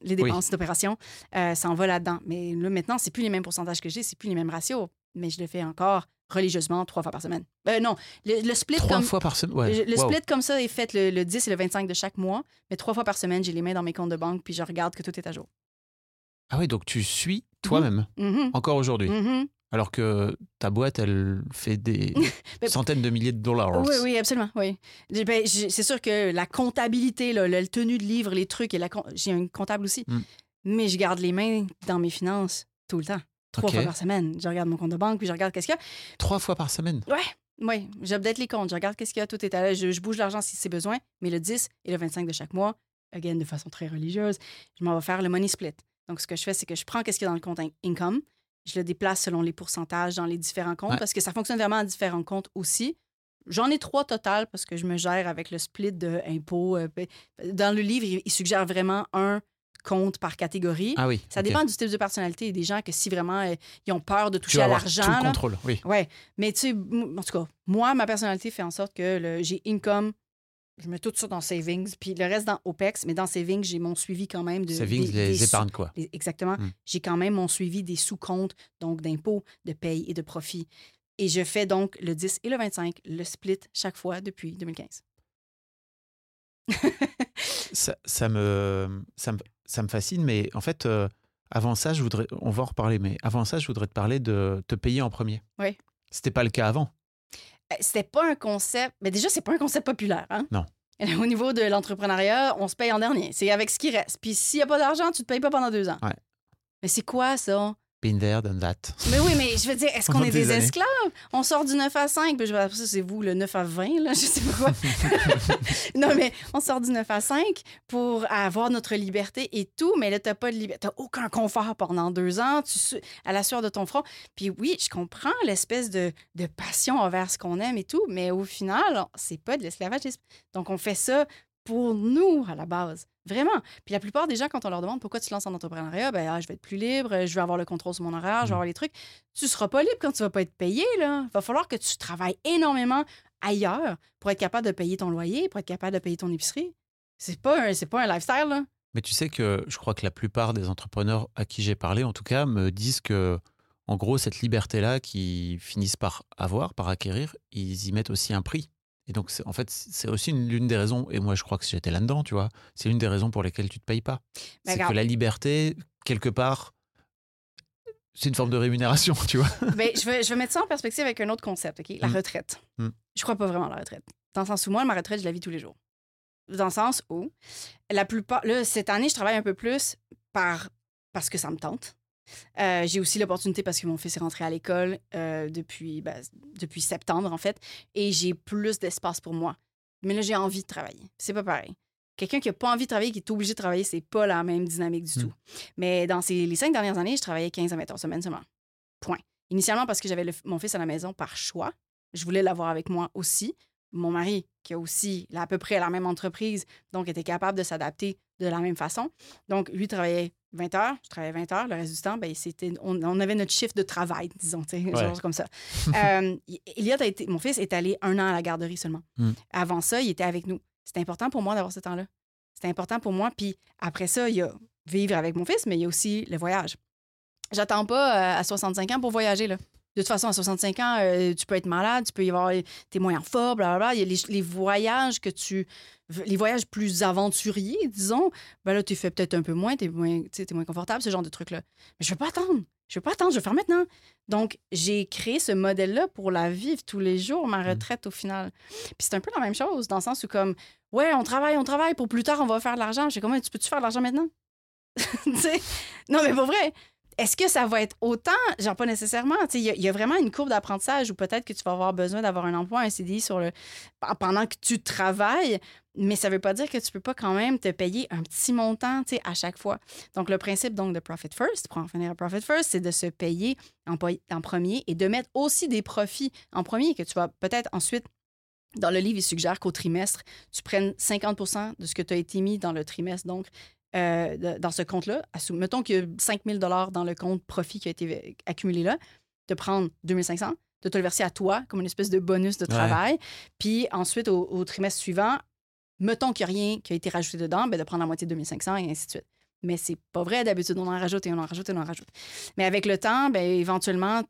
les dépenses d'opération, euh, s'en va là-dedans. Mais là, maintenant, c'est plus les mêmes pourcentages que j'ai, c'est plus les mêmes ratios. Mais je le fais encore religieusement trois fois par semaine. Euh, non, le, le split Trois comme... fois par semaine. Ouais. Le, le wow. split comme ça est fait le, le 10 et le 25 de chaque mois, mais trois fois par semaine, j'ai les mains dans mes comptes de banque, puis je regarde que tout est à jour. Ah oui, donc tu suis toi-même, Mhm, encore aujourd'hui. mhm. Alors que ta boîte, elle fait des centaines de milliers de dollars. Oui, oui, absolument. Oui. Ben, c'est sûr que la comptabilité, là, le, tenue de livre, les trucs, et la j'ai un comptable aussi. Mm. Mais je garde les mains dans mes finances tout le temps. Trois fois par semaine. Je regarde mon compte de banque, puis je regarde qu'est-ce qu'il y a. Trois fois par semaine? Oui, j'update les comptes, je regarde qu'est-ce qu'il y a, tout est à l'aise, je, je bouge l'argent si c'est besoin, mais le 10 et le 25 de chaque mois, again, de façon très religieuse, je m'en vais faire le money split. Donc, ce que je fais, c'est que je prends qu'est-ce qu'il y a dans le compte in- income, je le déplace selon les pourcentages dans les différents comptes, Ouais. parce que ça fonctionne vraiment à différents comptes aussi. J'en ai trois total parce que je me gère avec le split de impôts. euh, Dans le livre, il suggère vraiment un compte par catégorie. Ah oui. ça dépend du type de personnalité. Des gens que si vraiment euh, ils ont peur de Tu toucher vas à l'argent, tout le là, contrôle. Oui. Ouais, mais tu sais, en tout cas, moi, ma personnalité fait en sorte que j'ai income, je mets tout ça dans savings, puis le reste dans OPEX, mais dans savings, j'ai mon suivi quand même de. Savings, des- les des épargnes, quoi. les- Exactement. Hmm. J'ai quand même mon suivi des sous-comptes, donc d'impôts, de paye et de profit. Et je fais donc le 10 et le 25, le split chaque fois depuis 2015. Ça, ça me, ça, me, ça me fascine, mais en fait, euh, avant ça, je voudrais, on va en reparler, mais avant ça, je voudrais te parler de te payer en premier. Oui. C'était pas le cas avant. Euh, C'était pas un concept. Mais déjà, c'est pas un concept populaire. Hein? Non. Au niveau de l'entrepreneuriat, on se paye en dernier. C'est avec ce qui reste. Puis s'il n'y a pas d'argent, tu te payes pas pendant deux ans. Ouais. Mais c'est quoi ça? Been there, done that. Mais oui, mais je veux dire, est-ce qu'on est des esclaves? On sort du 9 à 5, puis je vais ça, c'est vous, le 9 à 20, là, je sais pas quoi. non, mais on sort du 9 à 5 pour avoir notre liberté et tout, mais là, t'as pas de liberté. T'as aucun confort pendant deux ans, tu su- à la sueur de ton front. Puis oui, je comprends l'espèce de, de passion envers ce qu'on aime et tout, mais au final, c'est pas de l'esclavagisme. Donc, on fait ça pour nous, à la base. Vraiment. Puis la plupart des gens, quand on leur demande pourquoi tu te lances en entrepreneuriat, ben, ah, je vais être plus libre, je vais avoir le contrôle sur mon horaire, je vais avoir les trucs. Tu seras pas libre quand tu vas pas être payé, là. Va falloir que tu travailles énormément ailleurs pour être capable de payer ton loyer, pour être capable de payer ton épicerie. C'est pas un, c'est pas un lifestyle, là. Mais tu sais que je crois que la plupart des entrepreneurs à qui j'ai parlé, en tout cas, me disent que, en gros, cette liberté-là qu'ils finissent par avoir, par acquérir, ils y mettent aussi un prix. Et donc, en fait, c'est aussi une- l'une des raisons, et moi je crois que j'étais là-dedans, tu vois, c'est l'une des raisons pour lesquelles tu te payes pas. c'est que la liberté, quelque part, c'est une forme de rémunération, tu vois. Ben, je, vais, je vais mettre ça en perspective avec un autre concept, OK? La Mm. retraite. Mm. Je crois pas vraiment à la retraite. Dans le sens où moi, ma retraite, je la vis tous les jours. Dans le sens où, la plupart. Là, cette année, je travaille un peu plus par, parce que ça me tente. Euh, j'ai aussi l'opportunité parce que mon fils est rentré à l'école euh, depuis, ben, depuis septembre, en fait, et j'ai plus d'espace pour moi. Mais là, j'ai envie de travailler. C'est pas pareil. Quelqu'un qui n'a pas envie de travailler, qui est obligé de travailler, c'est pas la même dynamique du Mm. tout. Mais dans ces, les cinq dernières années, je travaillais 15 à 20 heures semaine seulement. Point. Initialement parce que j'avais mon fils à la maison par choix. Je voulais l'avoir avec moi aussi. Mon mari, qui a aussi là, à peu près la même entreprise, donc était capable de s'adapter de la même façon. Donc, lui travaillait 20 heures, je travaillais 20 heures. Le reste du temps, ben, c'était, on, on avait notre chiffre de travail, disons, Ouais. genre comme ça. euh, Elliot a été, mon fils est allé un an à la garderie seulement. Mm. Avant ça, il était avec nous. C'était important pour moi d'avoir ce temps-là. C'était important pour moi. Puis après ça, il y a vivre avec mon fils, mais il y a aussi le voyage. J'attends pas euh, à 65 ans pour voyager, là. De toute façon, à 65 ans, euh, tu peux être malade, tu peux y avoir, t'es moins en forme, blablabla. Il y a les, les voyages que tu, les voyages plus aventuriers, disons, ben là, tu fais peut-être un peu moins, t'es moins, t'es moins confortable, ce genre de trucs-là. Mais je veux pas attendre. Je veux pas attendre, je veux faire maintenant. Donc, j'ai créé ce modèle-là pour la vivre tous les jours, ma retraite au final. Puis c'est un peu la même chose, dans le sens où comme, ouais, on travaille, on travaille, pour plus tard, on va faire de l'argent. J'ai comment tu peux-tu faire de l'argent maintenant? Non, mais pour vrai, est-ce que ça va être autant? Genre, pas nécessairement. Il y, a- vraiment une courbe d'apprentissage où peut-être que tu vas avoir besoin d'avoir un emploi, un CDI sur le... pendant que tu travailles, mais ça veut pas dire que tu peux pas quand même te payer un petit montant à chaque fois. Donc, le principe donc de Profit First, pour en finir Profit First, c'est de se payer en premier et de mettre aussi des profits en premier que tu vas peut-être ensuite dans le livre, il suggère qu'au trimestre, tu prennes 50% de ce que tu as été mis dans le trimestre. Donc, euh, dans ce compte-là, mettons qu'il y a 5 000 dans le compte profit qui a été accumulé là, de prendre 2 500, de te le verser à toi comme une espèce de bonus de travail. Puis ensuite, au, au trimestre suivant, mettons qu'il n'y a rien qui a été rajouté dedans, ben de prendre la moitié de 2 500 et ainsi de suite. Mais c'est pas vrai. D'habitude, on en rajoute et on en rajoute et on en rajoute. Mais avec le temps, ben, éventuellement,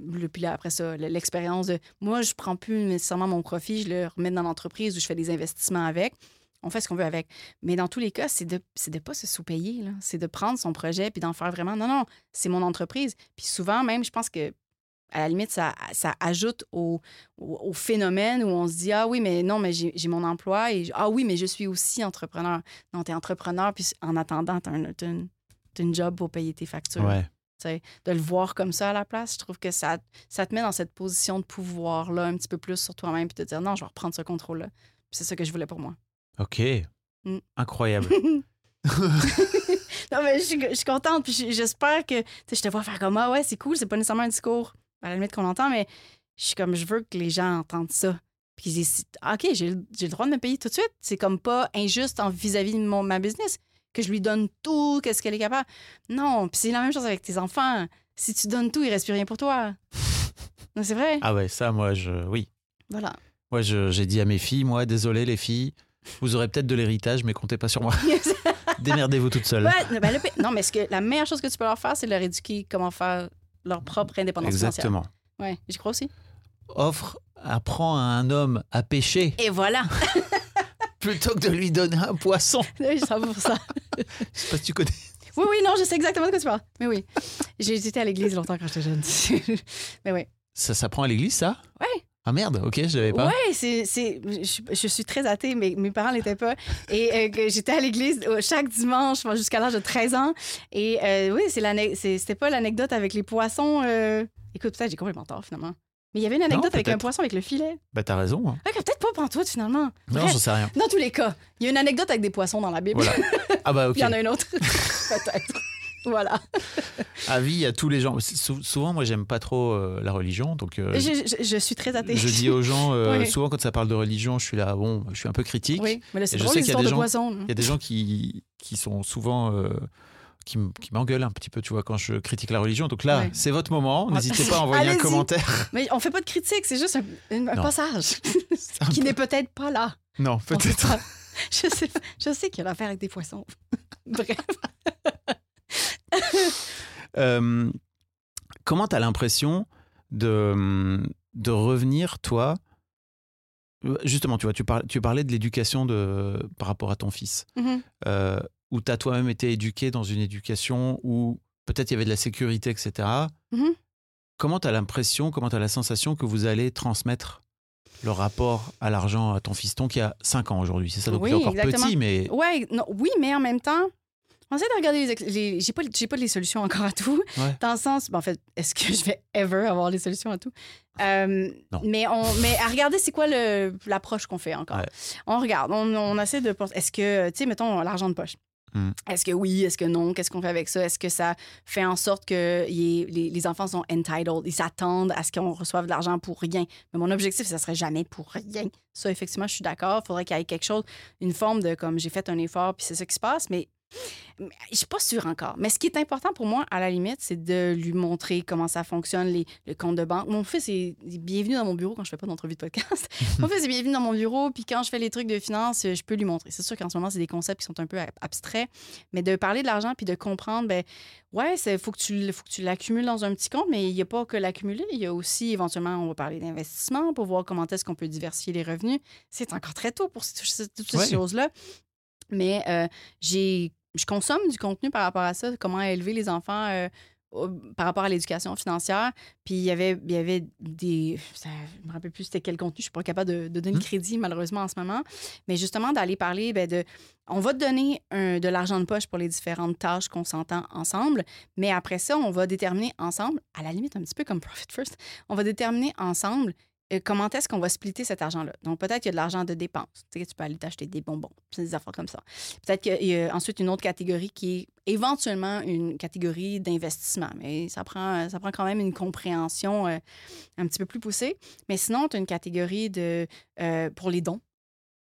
le, puis là, après ça, le- l'expérience de moi, je prends plus nécessairement mon profit, je le remets dans l'entreprise où je fais des investissements avec. On fait ce qu'on veut avec. Mais dans tous les cas, c'est de de pas se sous-payer. C'est de prendre son projet puis d'en faire vraiment. Non, non, c'est mon entreprise. Puis souvent, même, je pense que à la limite, ça, ça ajoute au, au, au phénomène où on se dit Ah oui, mais non, mais j'ai mon emploi et Ah oui, mais je suis aussi entrepreneur. Non, tu es entrepreneur, puis en attendant, tu as, une, t'as une job pour payer tes factures Ouais. de le voir comme ça à la place, je trouve que ça, ça te met dans cette position de pouvoir-là un petit peu plus sur toi-même, puis te dire non, je vais reprendre ce contrôle-là. C'est ça que je voulais pour moi. Ok. Mm. Incroyable. non, mais je suis, je suis contente, puis je- j'espère que tu sais, je te vois faire comme ah ouais, c'est cool, c'est pas nécessairement un discours à la limite qu'on entend, mais je suis comme je veux que les gens entendent ça. Puis qu'ils disent Ah, OK, j'ai le droit de me payer tout de suite. C'est comme pas injuste en vis-à-vis de mon, ma business, que je lui donne tout, qu'est-ce qu'elle est capable. Non, puis c'est la même chose avec tes enfants. Si tu donnes tout, il reste plus rien pour toi. Non, c'est vrai. ah ouais, ça, moi, je. Oui. Voilà. Moi, je- j'ai dit à mes filles, moi, désolé les filles, vous aurez peut-être de l'héritage, mais comptez pas sur moi. Démerdez-vous toutes seules. Ouais, ben, le non, mais ce que, la meilleure chose que tu peux leur faire, c'est de leur éduquer comment faire leur propre indépendance financière. Exactement. Ouais, j'y crois aussi. Offre, apprend à un homme à pêcher Et voilà. plutôt que de lui donner un poisson. oui, je pour ça. Je sais pas si tu connais. Oui, oui, non, je sais exactement de quoi tu parles. Mais oui. J'ai été à l'église longtemps quand j'étais jeune. mais oui. Ça s'apprend à l'église, ça? Ouais. Ah merde, ok, je l'avais pas. Ouais, c'est, c'est, je, je suis très athée, mais mes parents l'étaient pas. Et euh, j'étais à l'église euh, chaque dimanche jusqu'à l'âge de 13 ans. Et euh, oui, c'est l'ane- c'est- c'était pas l'anecdote avec les poissons. euh, Écoute, peut-être j'ai complètement tort finalement. Mais il y avait une anecdote avec un poisson avec le filet. Bah t'as raison. hein. Ok, peut-être pas pantoute finalement. Non, Bref, j'en sais rien. dans tous les cas, il y a une anecdote avec des poissons dans la Bible. Voilà. Ah bah ok. Il y en a une autre. peut-être. Voilà. Avis à tous les gens. Sou- souvent, moi, j'aime pas trop euh, la religion, donc euh, Je, je- je suis très athée. je dis aux gens, euh, Oui. souvent quand ça parle de religion, je suis là, bon, je suis un peu critique. Oui, mais là, c'est drôle, des de gens-. Il y a des gens qui, qui sont souvent. qui, m- qui m'engueulent un petit peu, tu vois, quand je critique la religion. Donc là, Ouais. c'est votre moment. Ouais. N'hésitez pas à envoyer un commentaire. Mais on fait pas de critique, c'est juste un, passage un qui peu- n'est peut-être pas là. Non, peut-être. pas. Je sais, je sais qu'il y a l'affaire avec des poissons. Bref. Euh, comment tu as l'impression de, de revenir, toi Justement, tu vois, tu parlais, tu parlais de l'éducation de, par rapport à ton fils, Mhm. euh, où tu as toi-même été éduqué dans une éducation où peut-être il y avait de la sécurité, etc. Mhm. Comment tu as l'impression, comment tu as la sensation que vous allez transmettre le rapport à l'argent à ton fiston qui a 5 ans aujourd'hui? C'est ça, donc Oui, il est encore exactement. petit, mais Ouais, non, oui, mais en même temps, on essaie de regarder les. les- j'ai, pas, j'ai pas les solutions encore à tout. Ouais. Dans le sens, ben, en fait, est-ce que je vais ever avoir les solutions à tout? Euh, Non. mais, on, mais à regarder, c'est quoi le, l'approche qu'on fait encore? Ouais. On regarde, on, on essaie de. penser- Est-ce que, tu sais, mettons, l'argent de poche. Hmm. Est-ce que oui? Est-ce que non? Qu'est-ce qu'on fait avec ça? Est-ce que ça fait en sorte que y ait- les, les enfants sont entitled? Ils s'attendent à ce qu'on reçoive de l'argent pour rien? Mais mon objectif, ça serait jamais pour rien. Ça, effectivement, je suis d'accord. Il faudrait qu'il y ait quelque chose, une forme de comme j'ai fait un effort, puis c'est ça qui se passe. Mais je suis pas sûre encore. Mais ce qui est important pour moi, à la limite, c'est de lui montrer comment ça fonctionne, les, le compte de banque. Mon fils est bienvenu dans mon bureau quand je fais pas d'entrevue de podcast. mon fils est bienvenu dans mon bureau, puis quand je fais les trucs de finance, je peux lui montrer. C'est sûr qu'en ce moment, c'est des concepts qui sont un peu ab- abstraits, mais de parler de l'argent puis de comprendre, ben ouais, il faut que tu l- faut que tu l'accumules dans un petit compte, mais il n'y a pas que l'accumuler. Il y a aussi, éventuellement, on va parler d'investissement pour voir comment est-ce qu'on peut diversifier les revenus. C'est encore très tôt pour ces- toutes ces Ouais. choses-là. Mais euh, j'ai je consomme du contenu par rapport à ça, comment élever les enfants euh, par rapport à l'éducation financière. Puis il y avait, il y avait des. ça- je me rappelle plus c'était quel contenu, je suis pas capable de, de donner le Hmm. crédit malheureusement en ce moment. Mais justement, d'aller parler ben, de. On va te donner un- de l'argent de poche pour les différentes tâches qu'on s'entend ensemble, mais après ça, on va déterminer ensemble, à la limite un petit peu comme Profit First, on va déterminer ensemble comment est-ce qu'on va splitter cet argent-là? Donc, peut-être qu'il y a de l'argent de dépenses. Tu sais, tu peux aller t'acheter des bonbons, des affaires comme ça. Peut-être qu'il y a ensuite une autre catégorie qui est éventuellement une catégorie d'investissement. Mais ça prend, prend quand même une compréhension euh, un petit peu plus poussée. Mais sinon, tu as une catégorie de, euh, pour les dons.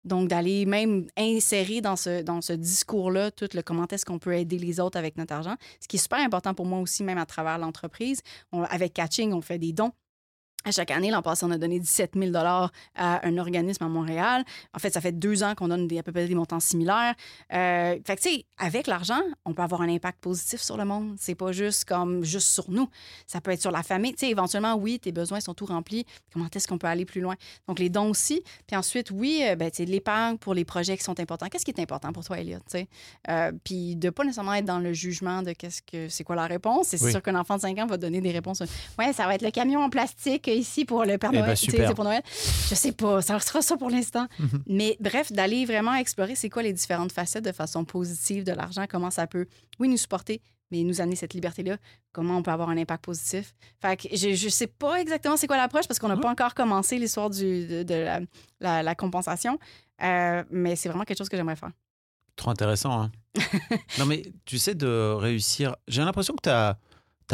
Donc, d'aller même insérer dans ce, dans ce discours-là tout le comment est-ce qu'on peut aider les autres avec notre argent. Ce qui est super important pour moi aussi, même à travers l'entreprise. Avec Catching, on fait des dons. À chaque année, l'an passé, on a donné 17 000 à un organisme à Montréal. En fait, ça fait deux ans qu'on donne des, à peu près des montants similaires. Euh, fait que, tu sais, avec l'argent, on peut avoir un impact positif sur le monde. C'est pas juste comme juste sur nous. Ça peut être sur la famille. Tu sais, éventuellement, oui, tes besoins sont tout remplis. Comment est-ce qu'on peut aller plus loin? Donc, les dons aussi. Puis ensuite, oui, euh, ben, tu sais, l'épargne pour les projets qui sont importants. Qu'est-ce qui est important pour toi, Elliot? tu sais? Euh, puis de pas nécessairement être dans le jugement de qu'est-ce que c'est quoi la réponse. C'est Oui. sûr qu'un enfant de 5 ans va donner des réponses. Ouais, ça va être le camion en plastique ici pour le Père Eh ben, Noël. super. c'est pour Noël. Je sais pas, ça sera ça pour l'instant. Mhm. Mais bref, d'aller vraiment explorer c'est quoi les différentes facettes de façon positive de l'argent, comment ça peut, oui, nous supporter, mais nous amener cette liberté-là, comment on peut avoir un impact positif. Fait que je, je sais pas exactement c'est quoi l'approche parce qu'on n'a pas encore commencé l'histoire de, de la, la- la compensation, Euh, mais c'est vraiment quelque chose que j'aimerais faire. Trop intéressant. hein. non, mais tu sais, de réussir. J'ai l'impression que tu as,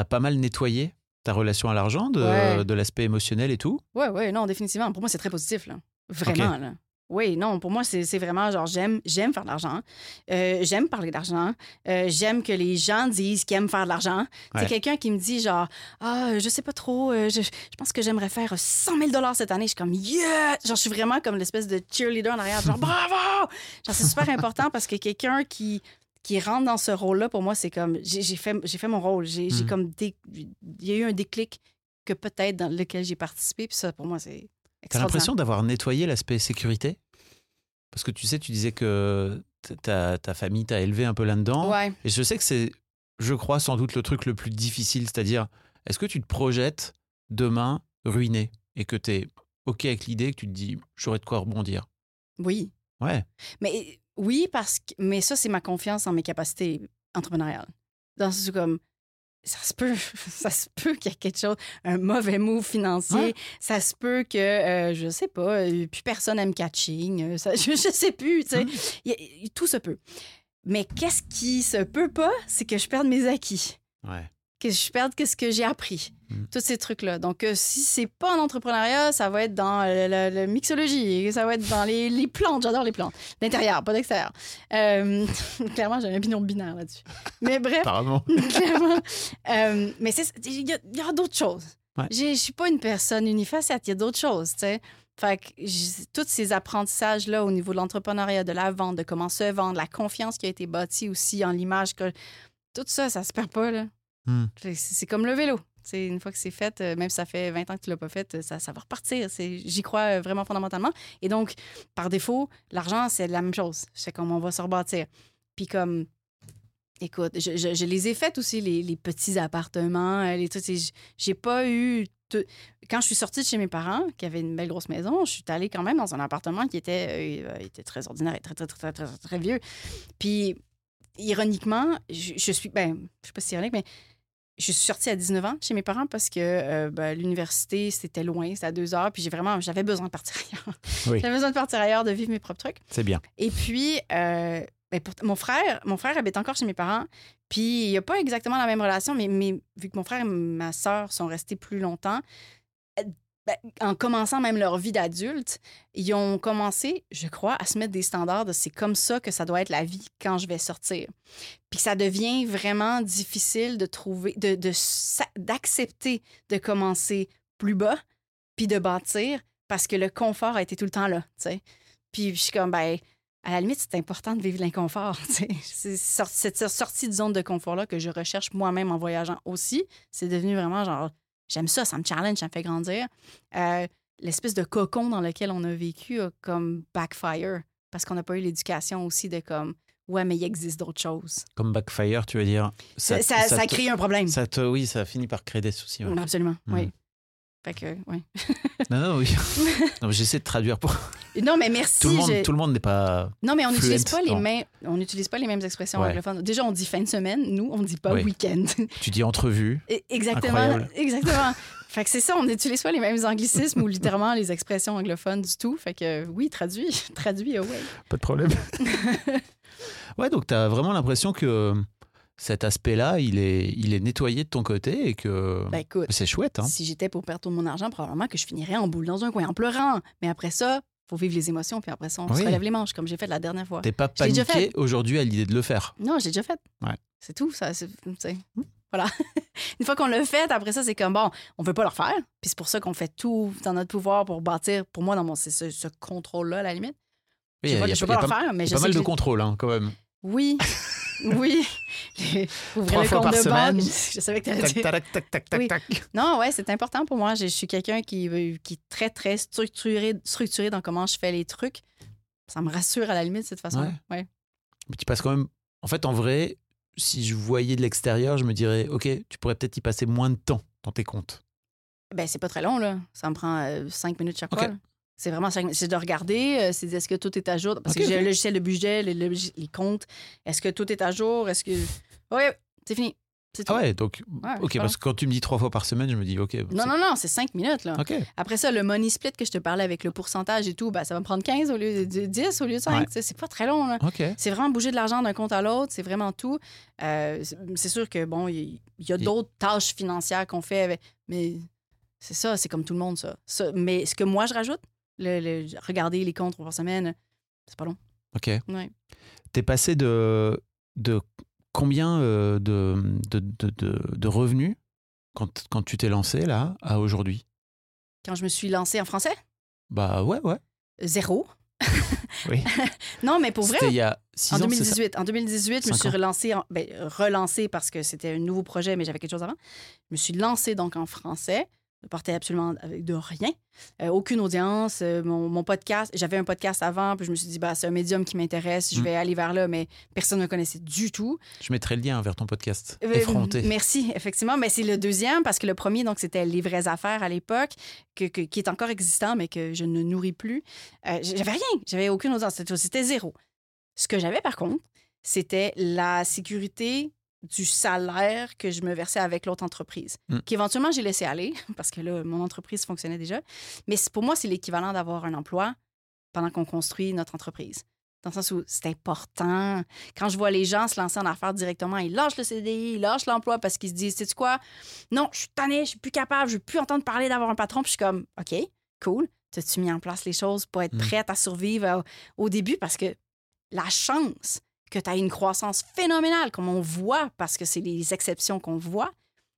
pas mal nettoyé ta relation à l'argent, de, Ouais. de l'aspect émotionnel et tout? Ouais, ouais, non, définitivement. Pour moi, c'est très positif, là. Vraiment, là. Oui, non, pour moi, c'est vraiment genre, j'aime j'aime faire de l'argent. Euh, j'aime parler d'argent. Euh, j'aime que les gens disent qu'ils aiment faire de l'argent. Ouais. C'est quelqu'un qui me dit, genre, ah, je sais pas trop, euh, je, je pense que j'aimerais faire 100 000 cette année. Je suis comme, yeah! Genre, je suis vraiment comme l'espèce de cheerleader en arrière, genre, bravo! Genre, c'est super important parce que quelqu'un qui qui rentre dans ce rôle-là, pour moi, c'est comme, j'ai fait, mon rôle. J'ai Mhm. comme, dé- il y a eu un déclic que peut-être dans lequel j'ai participé. Puis ça, pour moi, c'est T'as l'impression d'avoir nettoyé l'aspect sécurité? Parce que tu sais, tu disais que ta famille t'a élevé un peu là-dedans. Ouais. Et je sais que c'est, je crois, sans doute le truc le plus difficile. C'est-à-dire, est-ce que tu te projettes demain ruiné et que tu es OK avec l'idée que tu te dis, j'aurais de quoi rebondir? Oui. Ouais. Mais oui, parce que. Mais ça, c'est ma confiance en mes capacités entrepreneuriales. Dans où, comme. Ça se peut, ça se peut qu'il y ait quelque chose, un mauvais move financier. Ça se peut que, euh, je sais pas, euh, plus personne aime catching. euh, ça- je, je sais plus, tu sais. A- tout se peut. Mais qu'est-ce qui se peut pas, c'est que je perde mes acquis Ouais. que je perde qu'est-ce que j'ai appris. Mm. Tous ces trucs-là. Donc, euh, si c'est pas en entrepreneuriat, ça va être dans euh, la, mixologie, ça va être dans les, les plantes. J'adore les plantes. D'intérieur, pas d'extérieur. Euh, clairement, j'ai un opinion binaire là-dessus. Mais bref, clairement. Euh, mais il y a, d'autres choses. Ouais. Je suis pas une personne unifacette, il y a d'autres choses, tu sais. Fait que tous ces apprentissages-là au niveau de l'entrepreneuriat, de la vente, de comment se vendre, la confiance qui a été bâtie aussi en l'image, que tout ça, ça se perd pas, là. Hmm. C'est comme le vélo. Une fois que c'est fait, euh, même si ça fait 20 ans que tu l'as pas fait, euh, ça, va repartir. J'y crois euh, vraiment fondamentalement. Et donc, par défaut, l'argent, c'est la même chose. C'est comme on va se rebâtir. Puis comme, écoute, je, je- les ai faites aussi, les, les petits appartements, les trucs. J'ai pas eu... Quand je suis sortie de chez mes parents, qui avaient une belle grosse maison, je suis allée quand même dans un appartement qui était, était très ordinaire et très, très, très, très, très, très vieux. Puis, ironiquement, je, je suis... Ben, je sais pas si ironique, mais je suis sortie à 19 ans chez mes parents parce que euh, ben, l'université, c'était loin, c'était à deux heures, puis j'ai vraiment, j'avais besoin de partir ailleurs. Oui. J'avais besoin de partir ailleurs, de vivre mes propres trucs. C'est bien. Et puis, euh, ben, pour- mon frère, mon frère habite encore chez mes parents, puis il n'y a pas exactement la même relation, mais, mais vu que mon frère et ma sœur sont restés plus longtemps, ben, en commençant même leur vie d'adulte, ils ont commencé, je crois, à se mettre des standards de c'est comme ça que ça doit être la vie quand je vais sortir. Puis ça devient vraiment difficile de trouver, d'accepter de commencer plus bas, puis de bâtir, parce que le confort a été tout le temps là, tu. Puis je suis comme, ben, à la limite, c'est important de vivre l'inconfort. C'est cette sortie de zone de confort-là que je recherche moi-même en voyageant aussi. C'est devenu vraiment genre, j'aime ça, ça me challenge, ça me fait grandir. Euh, L'espèce de cocon dans lequel on a vécu a comme backfire parce qu'on n'a pas eu l'éducation aussi de comme, ouais, mais il existe d'autres choses. Comme backfire, tu veux dire. Ça, ça, ça te- crée un problème. ça te- oui, ça finit par créer des soucis. ouais. Absolument, oui. Fait que, oui. Non, non, oui. non, J'essaie de traduire pour. Non, mais merci. Tout le monde, tout le monde n'est pas. Non, mais on n'utilise pas les mêmes. On n'utilise pas les mêmes expressions Ouais. anglophones. Déjà, on dit fin de semaine. Nous, on dit pas Oui. week-end. Tu dis entrevue. Exactement. Incroyable. Exactement. fait que c'est ça, on n'utilise pas les mêmes anglicismes ou littéralement les expressions anglophones du tout. Fait que oui, traduit, traduit, ouais. Pas de problème. ouais, donc tu as vraiment l'impression que cet aspect-là, il est, il est nettoyé de ton côté et que écoute, c'est chouette. Hein? si j'étais pour perdre tout mon argent, probablement que je finirais en boule dans un coin en pleurant. Mais après ça, faut vivre les émotions, puis après ça, on se relève les manches, comme j'ai fait la dernière fois. T'es pas paniqué aujourd'hui à l'idée de le faire? Non, j'ai déjà fait. Ouais. C'est tout, ça. sais. Voilà. Une fois qu'on l'a fait, après ça, c'est comme bon, on veut pas le refaire. Puis c'est pour ça qu'on fait tout dans notre pouvoir pour bâtir, pour moi, dans mon, c'est ce, ce contrôle-là, à la limite. Oui, Je vais pas, il y a- pas le pas- refaire, mais je pas sais mal de contrôle hein, quand même. Oui, oui. Ouvrir Trois le fois compte par de semaine. banque. Je savais que t'allais Tac, dire. tac, tac, tac, tac. Non, ouais, c'est important pour moi. Je, suis quelqu'un qui, qui est très, très structuré, structuré dans comment je fais les trucs. Ça me rassure à la limite, de cette façon. Ouais. Mais tu passes quand même. En fait, en vrai, si je voyais de l'extérieur, je me dirais, ok, tu pourrais peut-être y passer moins de temps dans tes comptes. Ben, c'est pas très long, là. Ça me prend euh, cinq minutes chaque fois. C'est vraiment. C'est de regarder, euh, c'est est-ce que tout est à jour? Parce que j'ai OK. un logiciel de budget, les, les comptes. Est-ce que tout est à jour? Est-ce que. Oui, c'est fini. C'est tout. Ah ouais, donc, Ouais, ok, parce que quand tu me dis trois fois par semaine, je me dis, ok. Non, non, non, c'est cinq minutes, là. Ok. Après ça, le money split que je te parlais avec le pourcentage et tout, ben, ça va me prendre 15 au lieu de 10 au lieu de 5. Ouais. C'est pas très long, là. Ok. C'est vraiment bouger de l'argent d'un compte à l'autre, c'est vraiment tout. Euh, c'est- sûr que, bon, il y, a d'autres tâches financières qu'on fait, avec- mais c'est ça, c'est comme tout le monde, ça. Ça, Mais ce que moi, je rajoute, le, le- regarder les comptes par semaine, c'est pas long. Ok. Ouais. T'es passé de, de combien euh, de, de, de, de- revenus quand, quand tu t'es lancé là à aujourd'hui? Quand je me suis lancée en français, Bah ouais, ouais. zéro. Oui. non, mais pour vrai, C'était il y a six En ans, c'est ça? 2018, en 2018, je me suis relancée, en- ben, relancée parce que c'était un nouveau projet, mais j'avais quelque chose avant. Je me suis lancée donc en français. Je partais absolument avec de rien. Euh, aucune audience. Euh, mon, mon podcast, j'avais un podcast avant, puis je me suis dit, bah, c'est un médium qui m'intéresse, je Mm. vais aller vers là, mais personne ne me connaissait du tout. Je mettrai le lien vers ton podcast. Euh, Effronté. Merci, effectivement. Mais c'est le deuxième, parce que le premier, donc, c'était Les vraies affaires à l'époque, que, que- qui est encore existant, mais que je ne nourris plus. Euh, j'avais rien. J'avais aucune audience. C'était zéro. Ce que j'avais, par contre, c'était la sécurité du salaire que je me versais avec l'autre entreprise, Mm. qu'éventuellement j'ai laissé aller parce que là, mon entreprise fonctionnait déjà. Mais pour moi, c'est l'équivalent d'avoir un emploi pendant qu'on construit notre entreprise. Dans le sens où c'est important. Quand je vois les gens se lancer en affaires directement, ils lâchent le CDI, ils lâchent l'emploi parce qu'ils se disent, sais-tu quoi? Non, je suis tannée, je suis plus capable, je veux plus entendre parler d'avoir un patron. Puis je suis comme, OK, cool. T'as-tu mis en place les choses pour être Mm. prête à survivre au, au début? Parce que la chance que tu as une croissance phénoménale, comme on voit, parce que c'est les exceptions qu'on voit,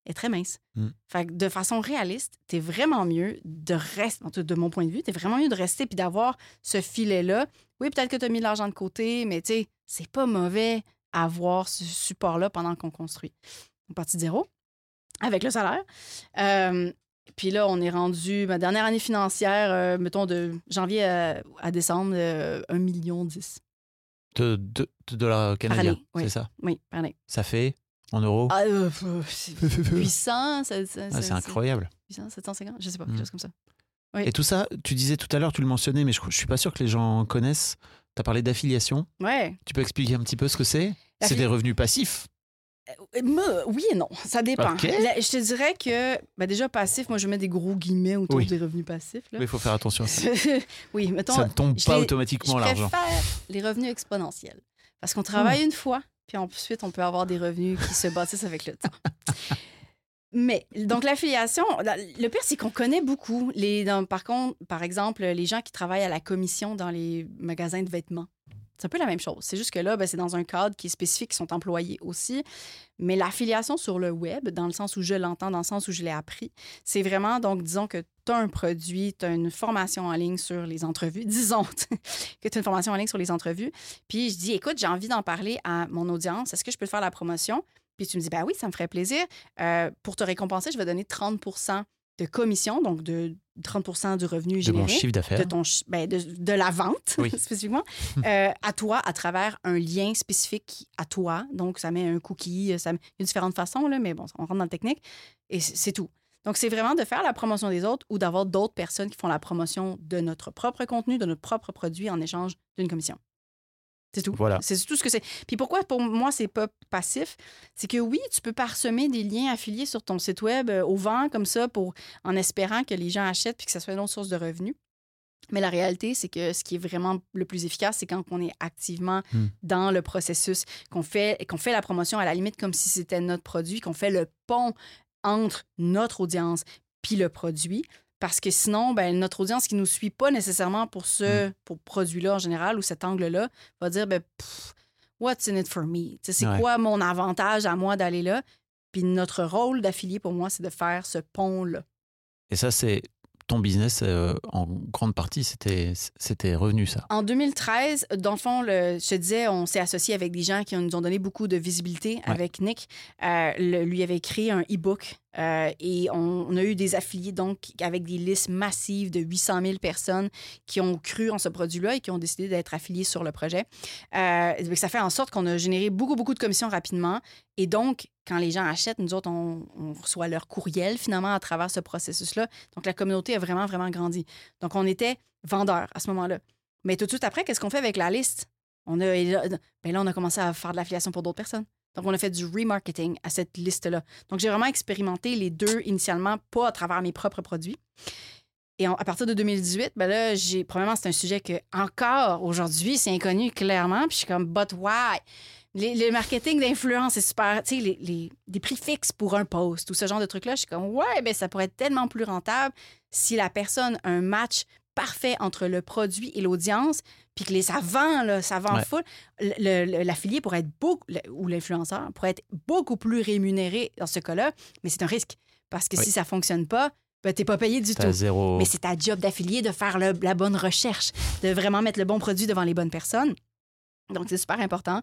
est très mince. Mm. Fait que de façon réaliste, t'es vraiment mieux de rester, en tout cas, de mon point de vue, t'es vraiment mieux de rester puis d'avoir ce filet-là. Oui, peut-être que tu as mis de l'argent de côté, mais tu sais, c'est pas mauvais avoir ce support-là pendant qu'on construit. On partit de zéro avec le salaire. Euh, puis là, on est rendu, ma dernière année financière, euh, mettons de janvier à, à décembre, euh, 1 million 10. De, de- de oui. c'est ça? Oui, par année. Ça fait en euros? Ah, euh, c'est 800, ça- ça- Ah, c'est incroyable. 800, 750, je sais pas, Mm. quelque chose comme ça. Oui. Et tout ça, tu disais tout à l'heure, tu le mentionnais, mais je, je suis pas sûr que les gens connaissent. Tu as parlé d'affiliation. Ouais. Tu peux expliquer un petit peu ce que c'est? C'est des revenus passifs. Euh, moi, oui et non, ça dépend. Là, je te dirais que, ben déjà passif, moi je mets des gros guillemets autour Oui. des revenus passifs. là. Mais il faut faire attention à ça. oui, mettons, ça ne tombe je pas les- je automatiquement l'argent. préfère les revenus exponentiels. Parce qu'on travaille une fois, puis ensuite on peut avoir des revenus qui se bâtissent avec le temps. Mais, donc l'affiliation, la- le pire, c'est qu'on connaît beaucoup. Les, dans- par contre, par exemple, les gens qui travaillent à la commission dans les magasins de vêtements. C'est un peu la même chose. C'est juste que là, ben, c'est dans un cadre qui est spécifique, qui sont employés aussi. Mais l'affiliation sur le web, dans le sens où je l'entends, dans le sens où je l'ai appris, c'est vraiment, donc, disons que tu as un produit, tu as une formation en ligne sur les entrevues. Disons que tu as une formation en ligne sur les entrevues. Puis je dis, écoute, j'ai envie d'en parler à mon audience. Est-ce que je peux faire la promotion? Puis tu me dis, ben oui, ça me ferait plaisir. Euh, pour te récompenser, je vais donner 30 de commission, donc de 30% du revenu De mon généré chiffre de, d'affaires. ben, de, de la vente, Oui. spécifiquement, euh, à toi à travers un lien spécifique à toi. Donc, ça met un cookie, ça met, il y a différentes façons, là, mais bon, on rentre dans le technique et c'est tout. Donc, c'est vraiment de faire la promotion des autres ou d'avoir d'autres personnes qui font la promotion de notre propre contenu, de notre propre produit en échange d'une commission. C'est tout. Voilà. C'est tout ce que c'est. Puis pourquoi pour moi c'est pas passif, c'est que oui, tu peux parsemer des liens affiliés sur ton site web euh, au vent comme ça pour en espérant que les gens achètent puis que ça soit une autre source de revenus. Mais la réalité, c'est que ce qui est vraiment le plus efficace, c'est quand on est activement Hmm. dans le processus, qu'on fait, qu'on fait la promotion à la limite comme si c'était notre produit, qu'on fait le pont entre notre audience puis le produit. Parce que sinon, ben, notre audience qui ne nous suit pas nécessairement pour ce pour produit-là en général ou cet angle-là va dire ben, pff, What's in it for me? C'est Ouais. quoi mon avantage à moi d'aller là? Puis notre rôle d'affilié pour moi, c'est de faire ce pont-là. Et ça, c'est ton business, euh, en grande partie, c'était c'était revenu, ça. En 2013, dans le fond, le- je te disais, on s'est associé avec des gens qui nous ont donné beaucoup de visibilité. Avec Nick, Euh, le- lui avait créé un e-book euh, et on, a eu des affiliés donc avec des listes massives de 800 000 personnes qui ont cru en ce produit-là et qui ont décidé d'être affiliés sur le projet. Euh, ça fait en sorte qu'on a généré beaucoup, beaucoup de commissions rapidement. Et donc, quand les gens achètent, nous autres, on, reçoit leur courriel finalement à travers ce processus-là. Donc, la communauté a vraiment, vraiment grandi. Donc, on était vendeurs à ce moment-là. Mais tout de suite après, qu'est-ce qu'on fait avec la liste? On a, ben là, on a commencé à faire de l'affiliation pour d'autres personnes. Donc, on a fait du remarketing à cette liste-là. Donc, j'ai vraiment expérimenté les deux initialement, pas à travers mes propres produits. Et à partir de 2018, ben là, j'ai probablement c'est un sujet que encore aujourd'hui, c'est inconnu clairement. Puis je suis comme, but why? Le marketing d'influence, c'est super. Tu sais, les, les- des prix fixes pour un post ou ce genre de truc-là, je suis comme, ouais, ben ça pourrait être tellement plus rentable si la personne a un match parfait entre le produit et l'audience, puis que les, ça vend, là, ça vend Ouais. full. L'affilié pourrait être beaucoup, ou l'influenceur pourrait être beaucoup plus rémunéré dans ce cas-là, mais c'est un risque. Parce que Oui. si ça fonctionne pas, ben, t'es pas payé du tout. zéro. Mais c'est ta job d'affilié de faire le- la bonne recherche, de vraiment mettre le bon produit devant les bonnes personnes. Donc, c'est super important.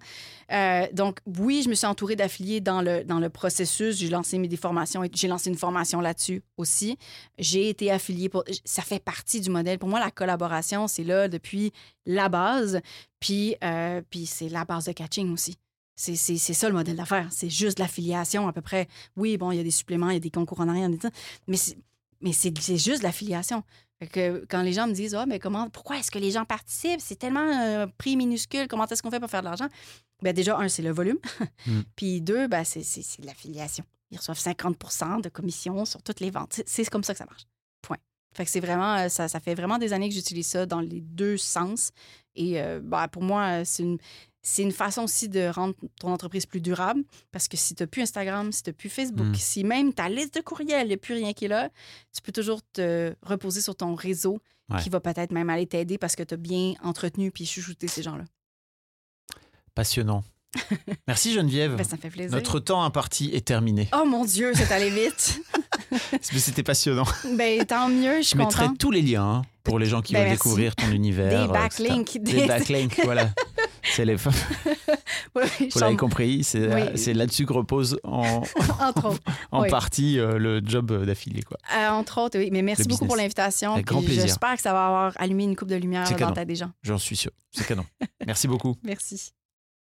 Euh, donc, oui, je me suis entourée d'affiliés dans le, dans le processus. J'ai lancé mes des formations et j'ai lancé une formation là-dessus aussi. J'ai été affiliée pour. Ça fait partie du modèle. Pour moi, la collaboration, c'est là depuis la base. Puis, euh, puis c'est la base de catching aussi. C'est ça le modèle d'affaires. C'est juste l'affiliation à peu près. Oui, bon, il y a des suppléments, il y a des concours en arrière, mais mais c'est juste l'affiliation. Que quand les gens me disent, ah, mais comment, pourquoi est-ce que les gens participent? C'est tellement un prix minuscule, comment est-ce qu'on fait pour faire de l'argent? Bien, déjà, un, c'est le volume. Mm. Puis deux, ben, c'est l'affiliation. Ils reçoivent 50% de commission sur toutes les ventes. C'est comme ça que ça marche. Point. Fait que c'est vraiment, euh, ça, ça fait vraiment des années que j'utilise ça dans les deux sens. Et euh, ben, pour moi, c'est une, c'est une façon aussi de rendre ton entreprise plus durable parce que si tu n'as plus Instagram, si tu n'as plus Facebook, hmm. si même ta liste de courriels, il n'y a plus rien qui est là, tu peux toujours te reposer sur ton réseau qui va peut-être même aller t'aider parce que tu as bien entretenu puis chouchouté ces gens-là. Passionnant. Merci Geneviève. Ben, ça fait plaisir. Notre temps imparti est terminé. Oh mon Dieu, c'est allé vite. C'était passionnant. Ben, tant mieux, je suis Je mettrai tous les liens hein, pour les gens qui ben, veulent découvrir ton univers. Des backlinks. Des, backlinks, voilà. C'est les Vous l'avez compris, c'est là-dessus que repose en, en partie euh, le job d'affilié. Euh, entre autres, oui. Mais merci beaucoup pour l'invitation. J'espère que ça va avoir allumé une coupe de lumière dans la tête des gens. J'en suis sûr. C'est canon. merci beaucoup. Merci.